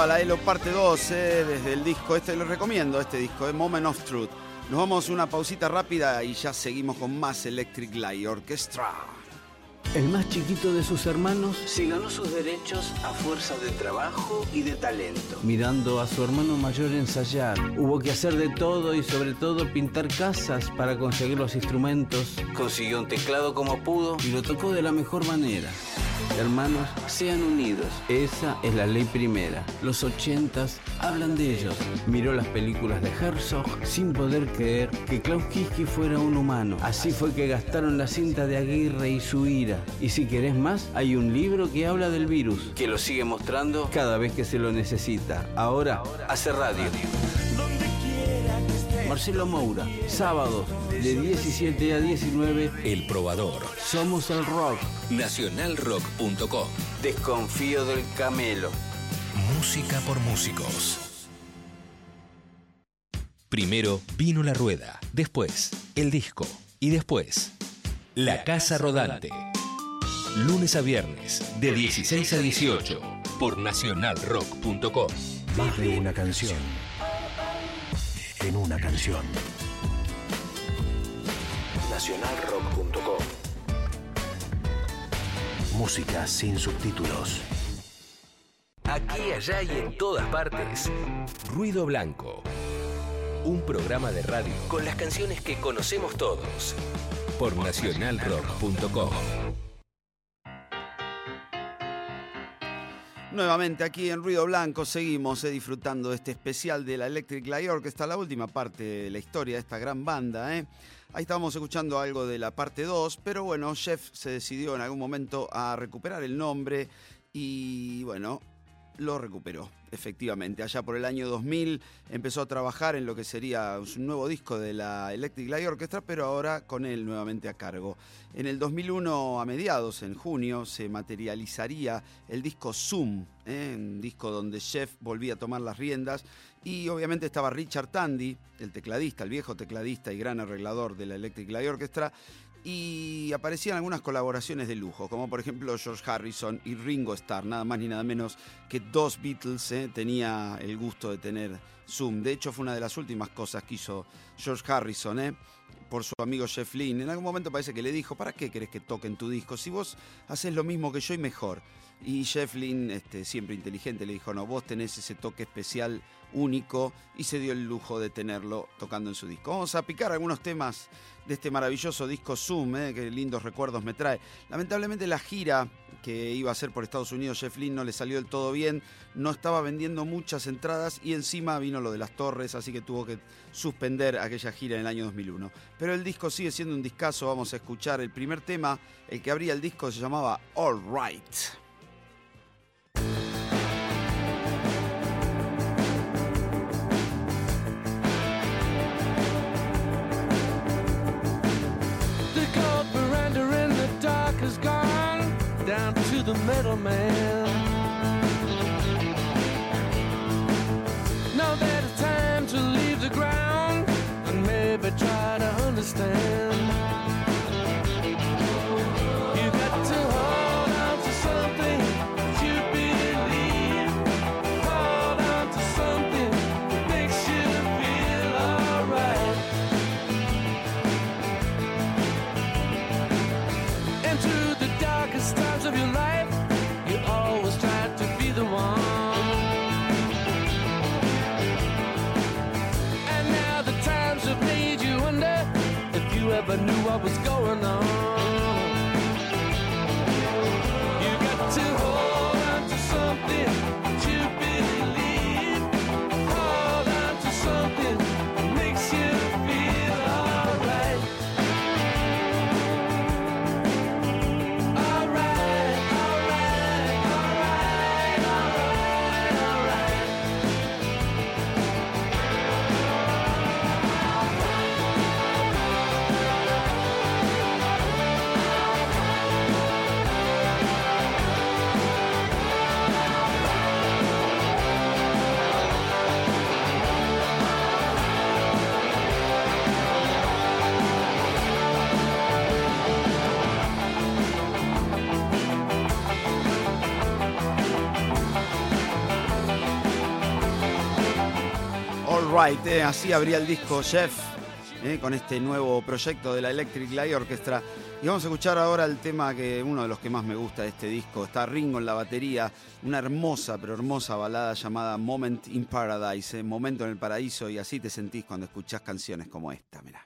La ELO parte 2 eh, desde el disco, este lo recomiendo, este disco, eh, Moment of Truth. Nos vamos a una pausita rápida y ya seguimos con más Electric Light Orchestra. El más chiquito de sus hermanos se ganó sus derechos a fuerza de trabajo y de talento. Mirando a su hermano mayor ensayar, hubo que hacer de todo y sobre todo pintar casas para conseguir los instrumentos. Consiguió un teclado como pudo y lo tocó de la mejor manera. Hermanos, sean unidos. Esa es la ley primera. Los ochentas hablan de ellos. Miró las películas de Herzog sin poder creer que Klaus Kinski fuera un humano. Así fue que gastaron la cinta de Aguirre y su ira. Y si querés más, hay un libro que habla del virus, que lo sigue mostrando cada vez que se lo necesita. Ahora, hace radio. Marcelo Moura, sábados de 17 a 19, El Probador. somos el rock. Nacionalrock.com. Desconfío del camelo. Música por músicos. Primero vino la rueda, después el disco y después la casa rodante. Lunes a viernes de 16 a 18 por nacionalrock.com. Más de una canción. En una canción. Nacionalrock.com. Música sin subtítulos. Aquí, allá y en todas partes. Ruido Blanco. Un programa de radio con las canciones que conocemos todos. Por nacionalrock.com. Nuevamente aquí en Ruido Blanco seguimos eh, disfrutando de este especial de la Electric Light Orchestra, la última parte de la historia de esta gran banda. ¿eh? Ahí estábamos escuchando algo de la parte 2, pero bueno, Jeff se decidió en algún momento a recuperar el nombre y bueno, lo recuperó, efectivamente. Allá por el año 2000 empezó a trabajar en lo que sería un nuevo disco de la Electric Light Orchestra, pero ahora con él nuevamente a cargo. En el 2001, a mediados, en junio, se materializaría el disco Zoom, ¿eh? un disco donde Jeff volvía a tomar las riendas y obviamente estaba Richard Tandy, el tecladista, el viejo tecladista y gran arreglador de la Electric Light Orchestra, y aparecían algunas colaboraciones de lujo, como por ejemplo George Harrison y Ringo Starr, nada más ni nada menos que dos Beatles eh, tenía el gusto de tener Zoom. De hecho, fue una de las últimas cosas que hizo George Harrison, eh, por su amigo Jeff Lynne. En algún momento parece que le dijo, ¿para qué querés que toquen tu disco? Si vos haces lo mismo que yo y mejor. Y Jeff Lynne, este, siempre inteligente, le dijo, no, vos tenés ese toque especial único y se dio el lujo de tenerlo tocando en su disco. Vamos a picar algunos temas de este maravilloso disco Zoom, eh, que lindos recuerdos me trae. Lamentablemente la gira que iba a hacer por Estados Unidos Jeff Lynne no le salió del todo bien, no estaba vendiendo muchas entradas y encima vino lo de las torres, así que tuvo que suspender aquella gira en el año 2001. Pero el disco sigue siendo un discazo, vamos a escuchar el primer tema, el que abría el disco se llamaba All Right. The middleman. Was Right, eh, así abría el disco Jeff eh, con este nuevo proyecto de la Electric Light Orchestra. Y vamos a escuchar ahora el tema que uno de los que más me gusta de este disco. Está Ringo en la batería, una hermosa, pero hermosa balada llamada Moment in Paradise, eh, Momento en el Paraíso, y así te sentís cuando escuchás canciones como esta, mirá.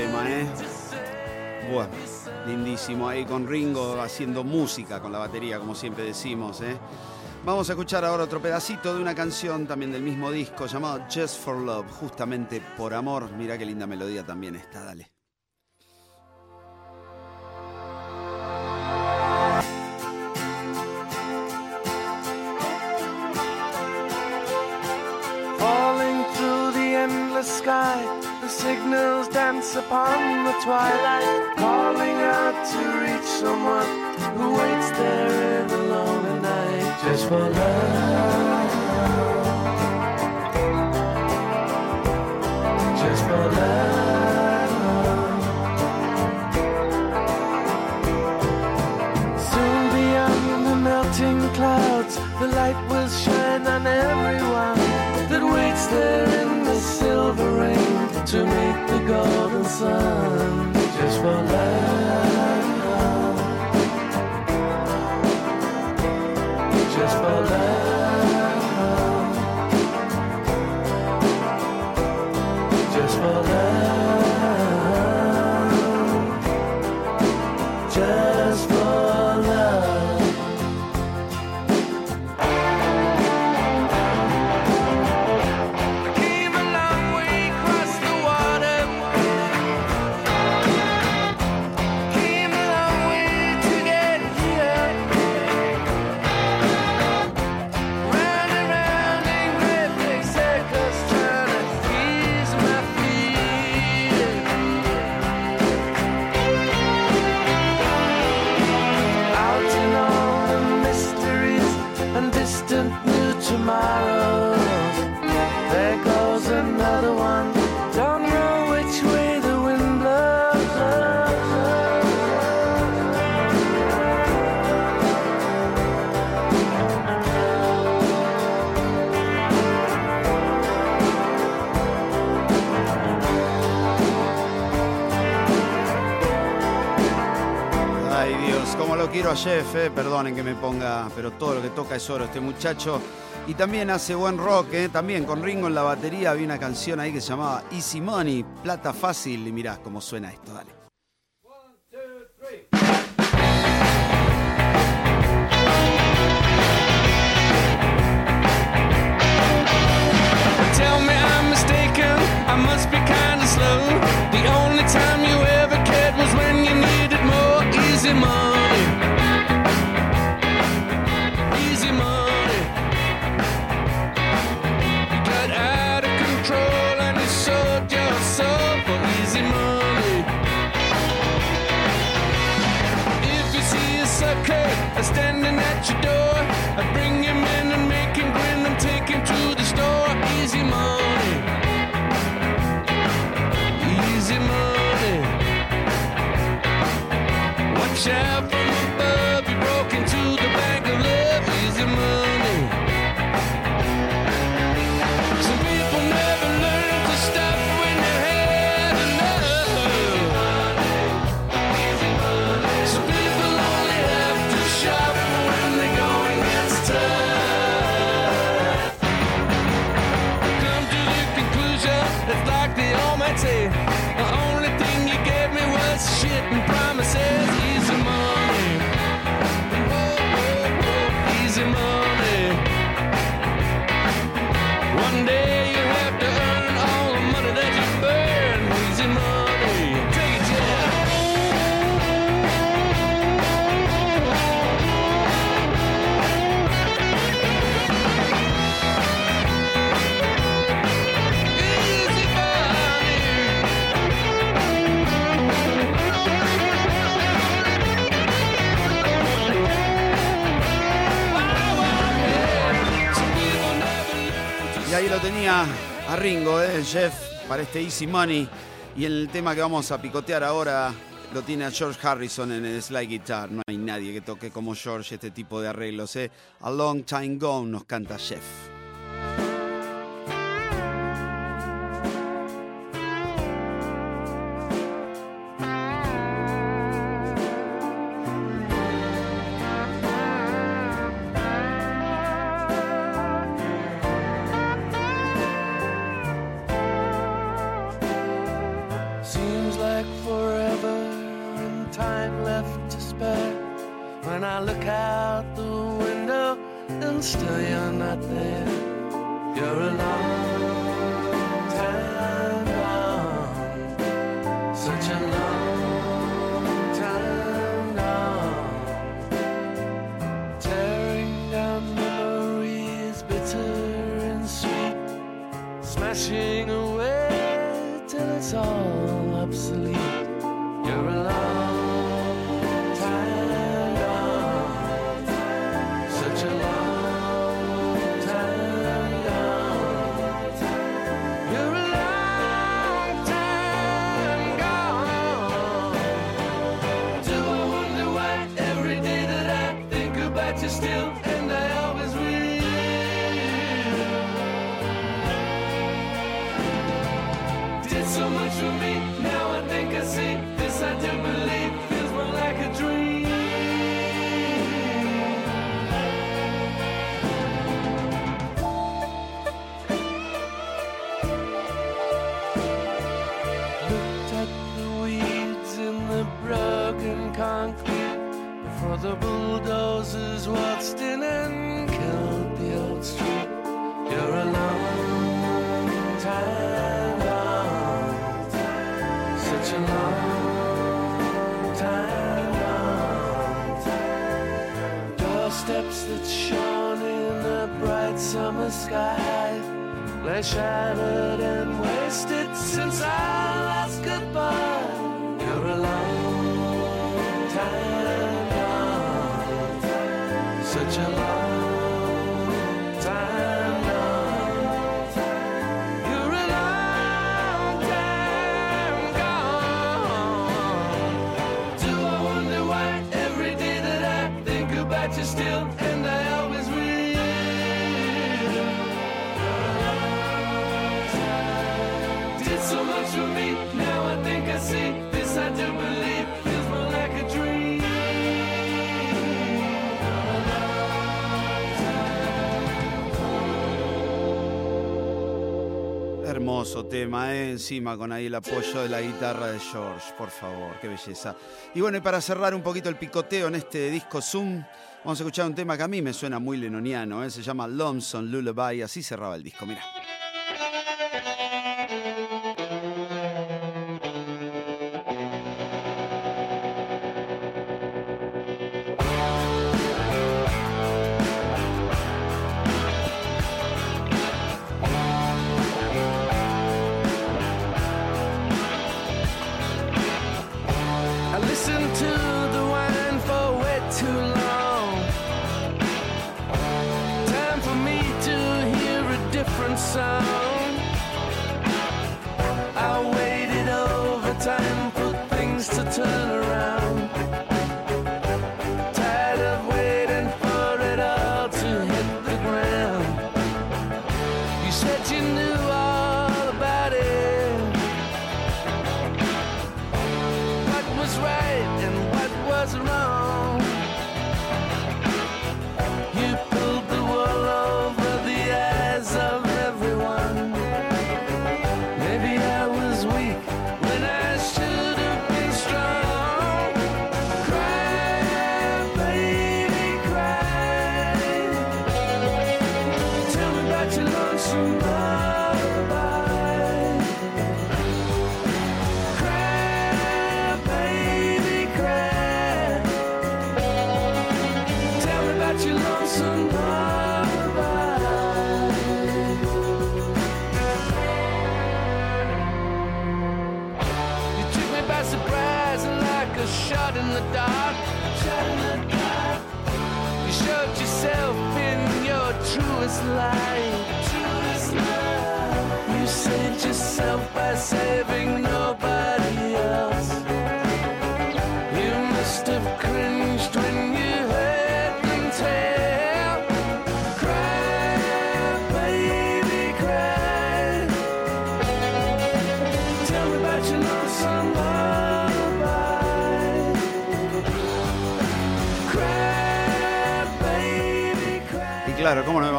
¿Eh? Bueno, lindísimo ahí con Ringo haciendo música con la batería, como siempre decimos. ¿eh? Vamos a escuchar ahora otro pedacito de una canción también del mismo disco llamado Just for Love, justamente por amor. Mira qué linda melodía también está, signals dance upon the twilight, calling out to reach someone who waits there in the lonely night just for love. Just for love. To meet the golden sun. Just for love. Just for love. A Jeff, eh, perdonen que me ponga, pero todo lo que toca es oro este muchacho. Y también hace buen rock, eh, también con Ringo en la batería había una canción ahí que se llamaba Easy Money, Plata Fácil, y mirá cómo suena esto, dale. Ringo, ¿eh? el chef, para este Easy Money. Y el tema que vamos a picotear ahora lo tiene a George Harrison en el slide guitar. No hay nadie que toque como George este tipo de arreglos. ¿eh? A Long Time Gone nos canta Chef. hermoso tema, ¿eh? encima con ahí el apoyo de la guitarra de George, por favor, qué belleza. Y bueno, y para cerrar un poquito el picoteo en este disco Zoom, vamos a escuchar un tema que a mí me suena muy lenoniano, ¿eh? se llama Lomson Lullaby, así cerraba el disco, mira.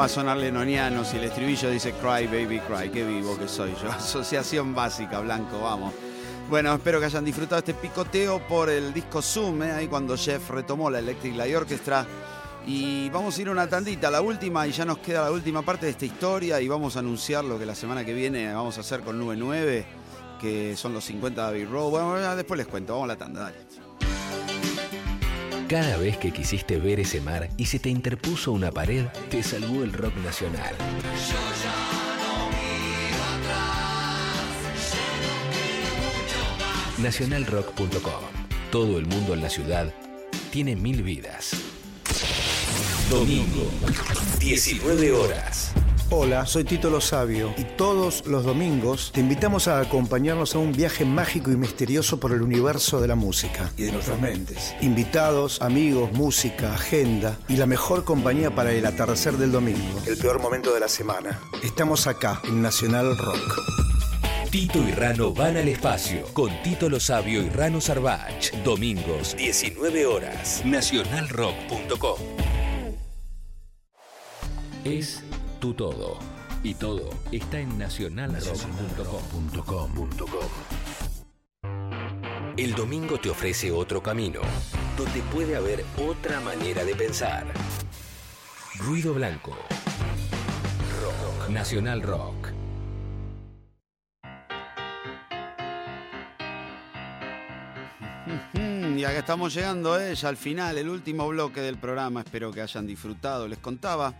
Sonar lenoniano si el estribillo dice Cry Baby Cry? Qué vivo que soy yo. Asociación básica, Blanco, vamos. Bueno, espero que hayan disfrutado este picoteo por el disco Zoom, ¿eh? ahí cuando Jeff retomó la Electric Light Orchestra. Y vamos a ir una tandita, la última, y ya nos queda la última parte de esta historia. Y vamos a anunciar lo que la semana que viene vamos a hacer con Nube 9, que son los 50 de Abbey Road. Bueno, después les cuento, vamos a la tanda, dale. Cada vez que quisiste ver ese mar y se te interpuso una pared, te salvó el rock nacional. Nacionalrock.com. Todo el mundo en la ciudad tiene mil vidas. Domingo, 19 horas. Hola, soy Tito Lo Sabio y todos los domingos te invitamos a acompañarnos a un viaje mágico y misterioso por el universo de la música y de nuestras mentes. Invitados, amigos, música, agenda y la mejor compañía para el atardecer del domingo, el peor momento de la semana. Estamos acá en Nacional Rock. Tito y Rano van al espacio con Tito Lo Sabio y Rano Sarbach. Domingos, 19 horas. Nacionalrock.com. Es tu todo. Y todo está en nacionalrock.com. El domingo te ofrece otro camino, donde puede haber otra manera de pensar. Ruido Blanco. Rock. Nacional Rock. Mm, Y acá estamos llegando eh, al final, el último bloque del programa. Espero que hayan disfrutado. Les contaba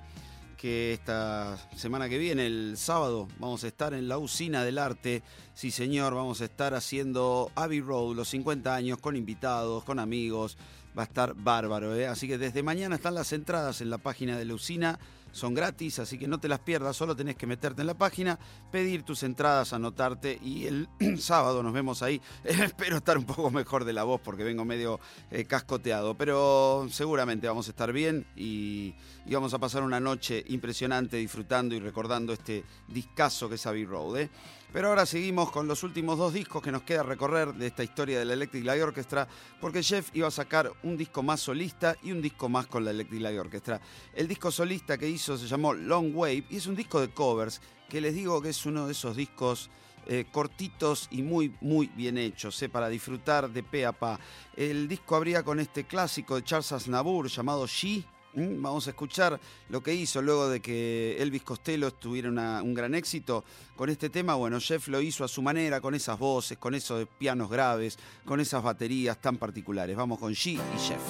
que esta semana que viene, el sábado, vamos a estar en la usina del arte. Sí, señor, vamos a estar haciendo Abbey Road, los 50 años, con invitados, con amigos. Va a estar bárbaro, ¿eh? Así que desde mañana están las entradas en la página de la usina. Son gratis, así que no te las pierdas, solo tenés que meterte en la página, pedir tus entradas, anotarte y el sábado nos vemos ahí. Espero estar un poco mejor de la voz porque vengo medio eh, cascoteado, pero seguramente vamos a estar bien y, vamos a pasar una noche impresionante disfrutando y recordando este discazo que es Abbey Road. ¿eh? Pero ahora seguimos con los últimos dos discos que nos queda recorrer de esta historia de la Electric Light Orchestra, porque Jeff iba a sacar un disco más solista y un disco más con la Electric Light Orchestra. El disco solista que hizo se llamó Long Wave y es un disco de covers que les digo que es uno de esos discos eh, cortitos y muy, muy bien hechos, eh, para disfrutar de pe a pa. El disco abría con este clásico de Charles Aznavour llamado She. ¿Mm? Vamos a escuchar lo que hizo luego de que Elvis Costello tuviera un gran éxito con este tema. Bueno, Jeff lo hizo a su manera, con esas voces, con esos pianos graves, con esas baterías tan particulares. Vamos con She y Jeff.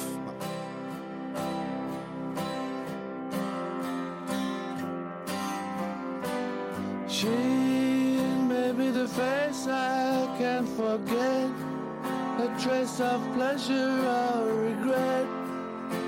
She the face I forget, a trace of pleasure or regret.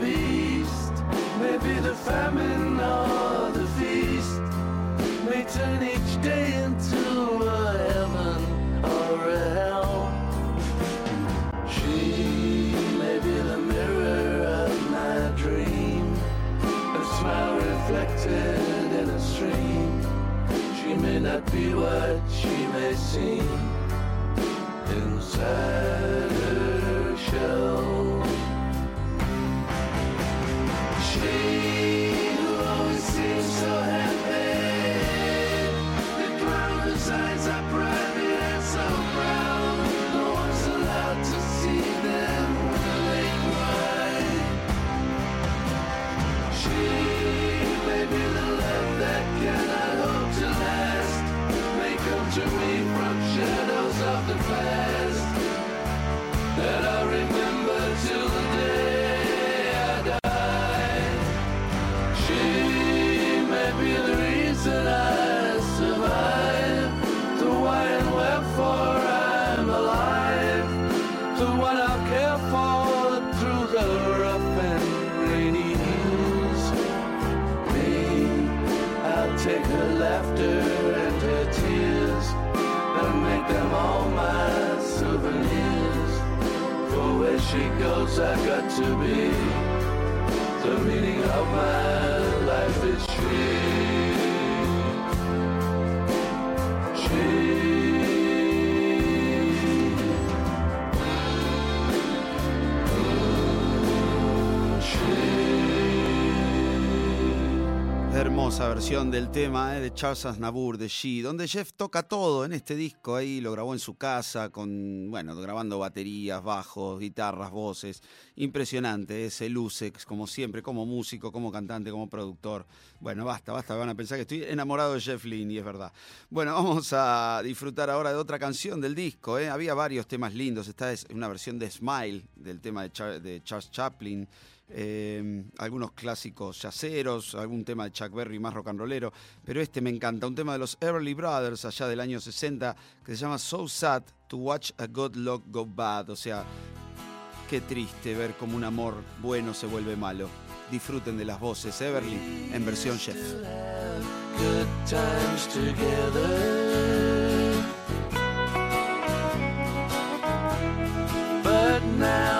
beast, may be the famine or the feast, may turn each day into a heaven or a hell. She may be the mirror of my dream, a smile reflected in a stream. She may not be what she may seem inside Hermosa versión del tema eh, de Charles Aznavour de She, donde Jeff toca todo en este disco. Ahí lo grabó en su casa, con, bueno, grabando baterías, bajos, guitarras, voces. Impresionante, eh, se luce como siempre, como músico, como cantante, como productor. Bueno, basta, basta, van a pensar que estoy enamorado de Jeff Lynne y es verdad. Bueno, vamos a disfrutar ahora de otra canción del disco. eh. Había varios temas lindos. Esta es una versión de Smile del tema de Charles Chaplin. Eh, algunos clásicos yaceros, algún tema de Chuck Berry más rock and rollero, pero este me encanta, un tema de los Everly Brothers allá del año 60 que se llama So Sad to Watch a Good Luck Go Bad, o sea, qué triste ver cómo un amor bueno se vuelve malo. Disfruten de las voces Everly en versión chef. now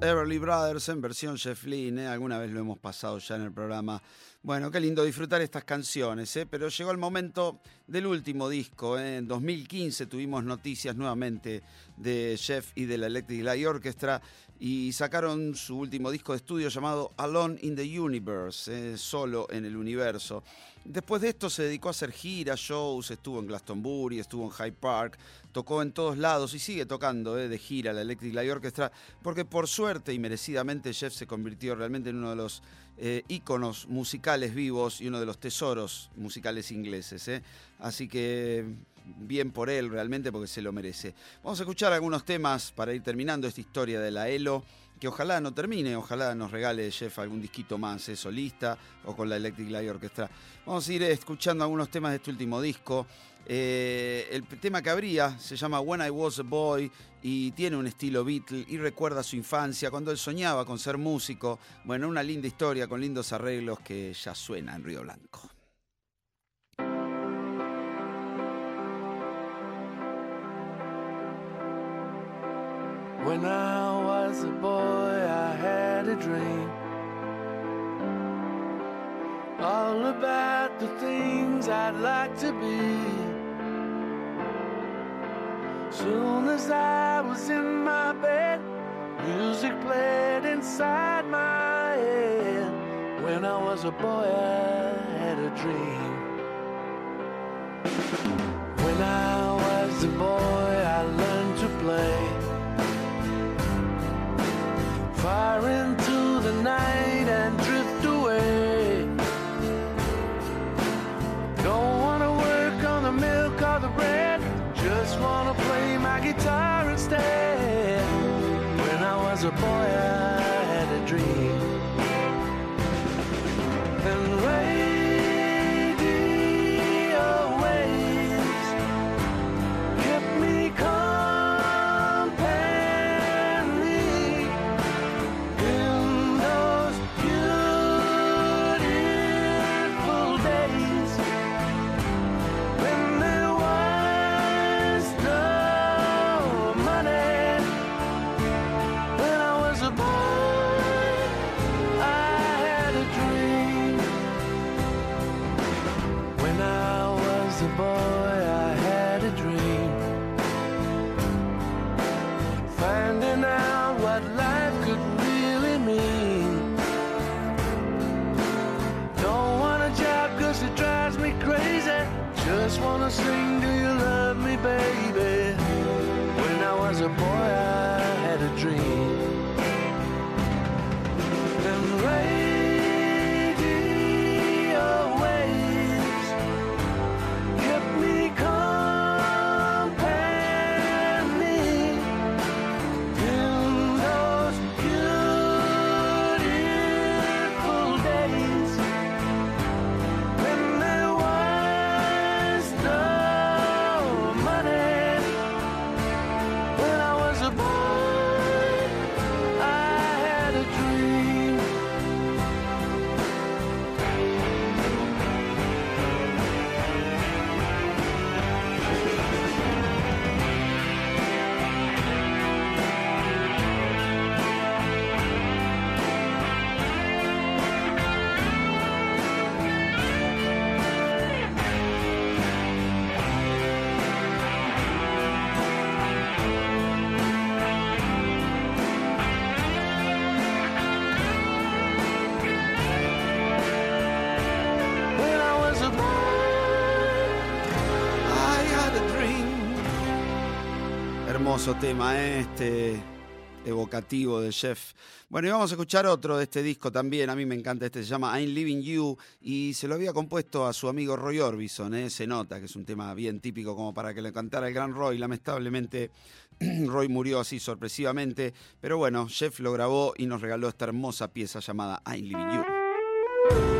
Everly Brothers en versión Jeff Lynne, ¿eh? alguna vez lo hemos pasado ya en el programa. Bueno, qué lindo disfrutar estas canciones, ¿eh? pero llegó el momento del último disco. ¿eh? En 2015 tuvimos noticias nuevamente de Jeff y de la Electric Light Orchestra y sacaron su último disco de estudio llamado Alone in the Universe, solo en el universo. Después de esto se dedicó a hacer giras, shows, estuvo en Glastonbury, estuvo en Hyde Park, tocó en todos lados y sigue tocando eh, de gira la Electric Light Orchestra, porque por suerte y merecidamente Jeff se convirtió realmente en uno de los eh, íconos musicales vivos y uno de los tesoros musicales ingleses. eh. Así que bien por él realmente porque se lo merece. Vamos a escuchar algunos temas para ir terminando esta historia de la ELO que ojalá no termine, ojalá nos regale Jeff algún disquito más, eh, solista o con la Electric Light Orchestra. Vamos a ir eh, escuchando algunos temas de este último disco. Eh, el tema que habría se llama When I Was a Boy y tiene un estilo Beatle y recuerda su infancia, cuando él soñaba con ser músico. Bueno, una linda historia con lindos arreglos que ya suena en Río Blanco. When I was a boy, I had a dream all about the things I'd like to be. Soon as I was in my bed, music played inside my head. When I was a boy, I had a dream. When I was a boy, I learned to play. Far into Hermoso tema ¿eh? este evocativo de Jeff. Bueno, y vamos a escuchar otro de este disco también. A mí me encanta este, se llama I'm Living You y se lo había compuesto a su amigo Roy Orbison. ¿eh? Se nota que es un tema bien típico como para que le cantara el gran Roy. Lamentablemente, Roy murió así sorpresivamente. Pero bueno, Jeff lo grabó y nos regaló esta hermosa pieza llamada I'm Living You.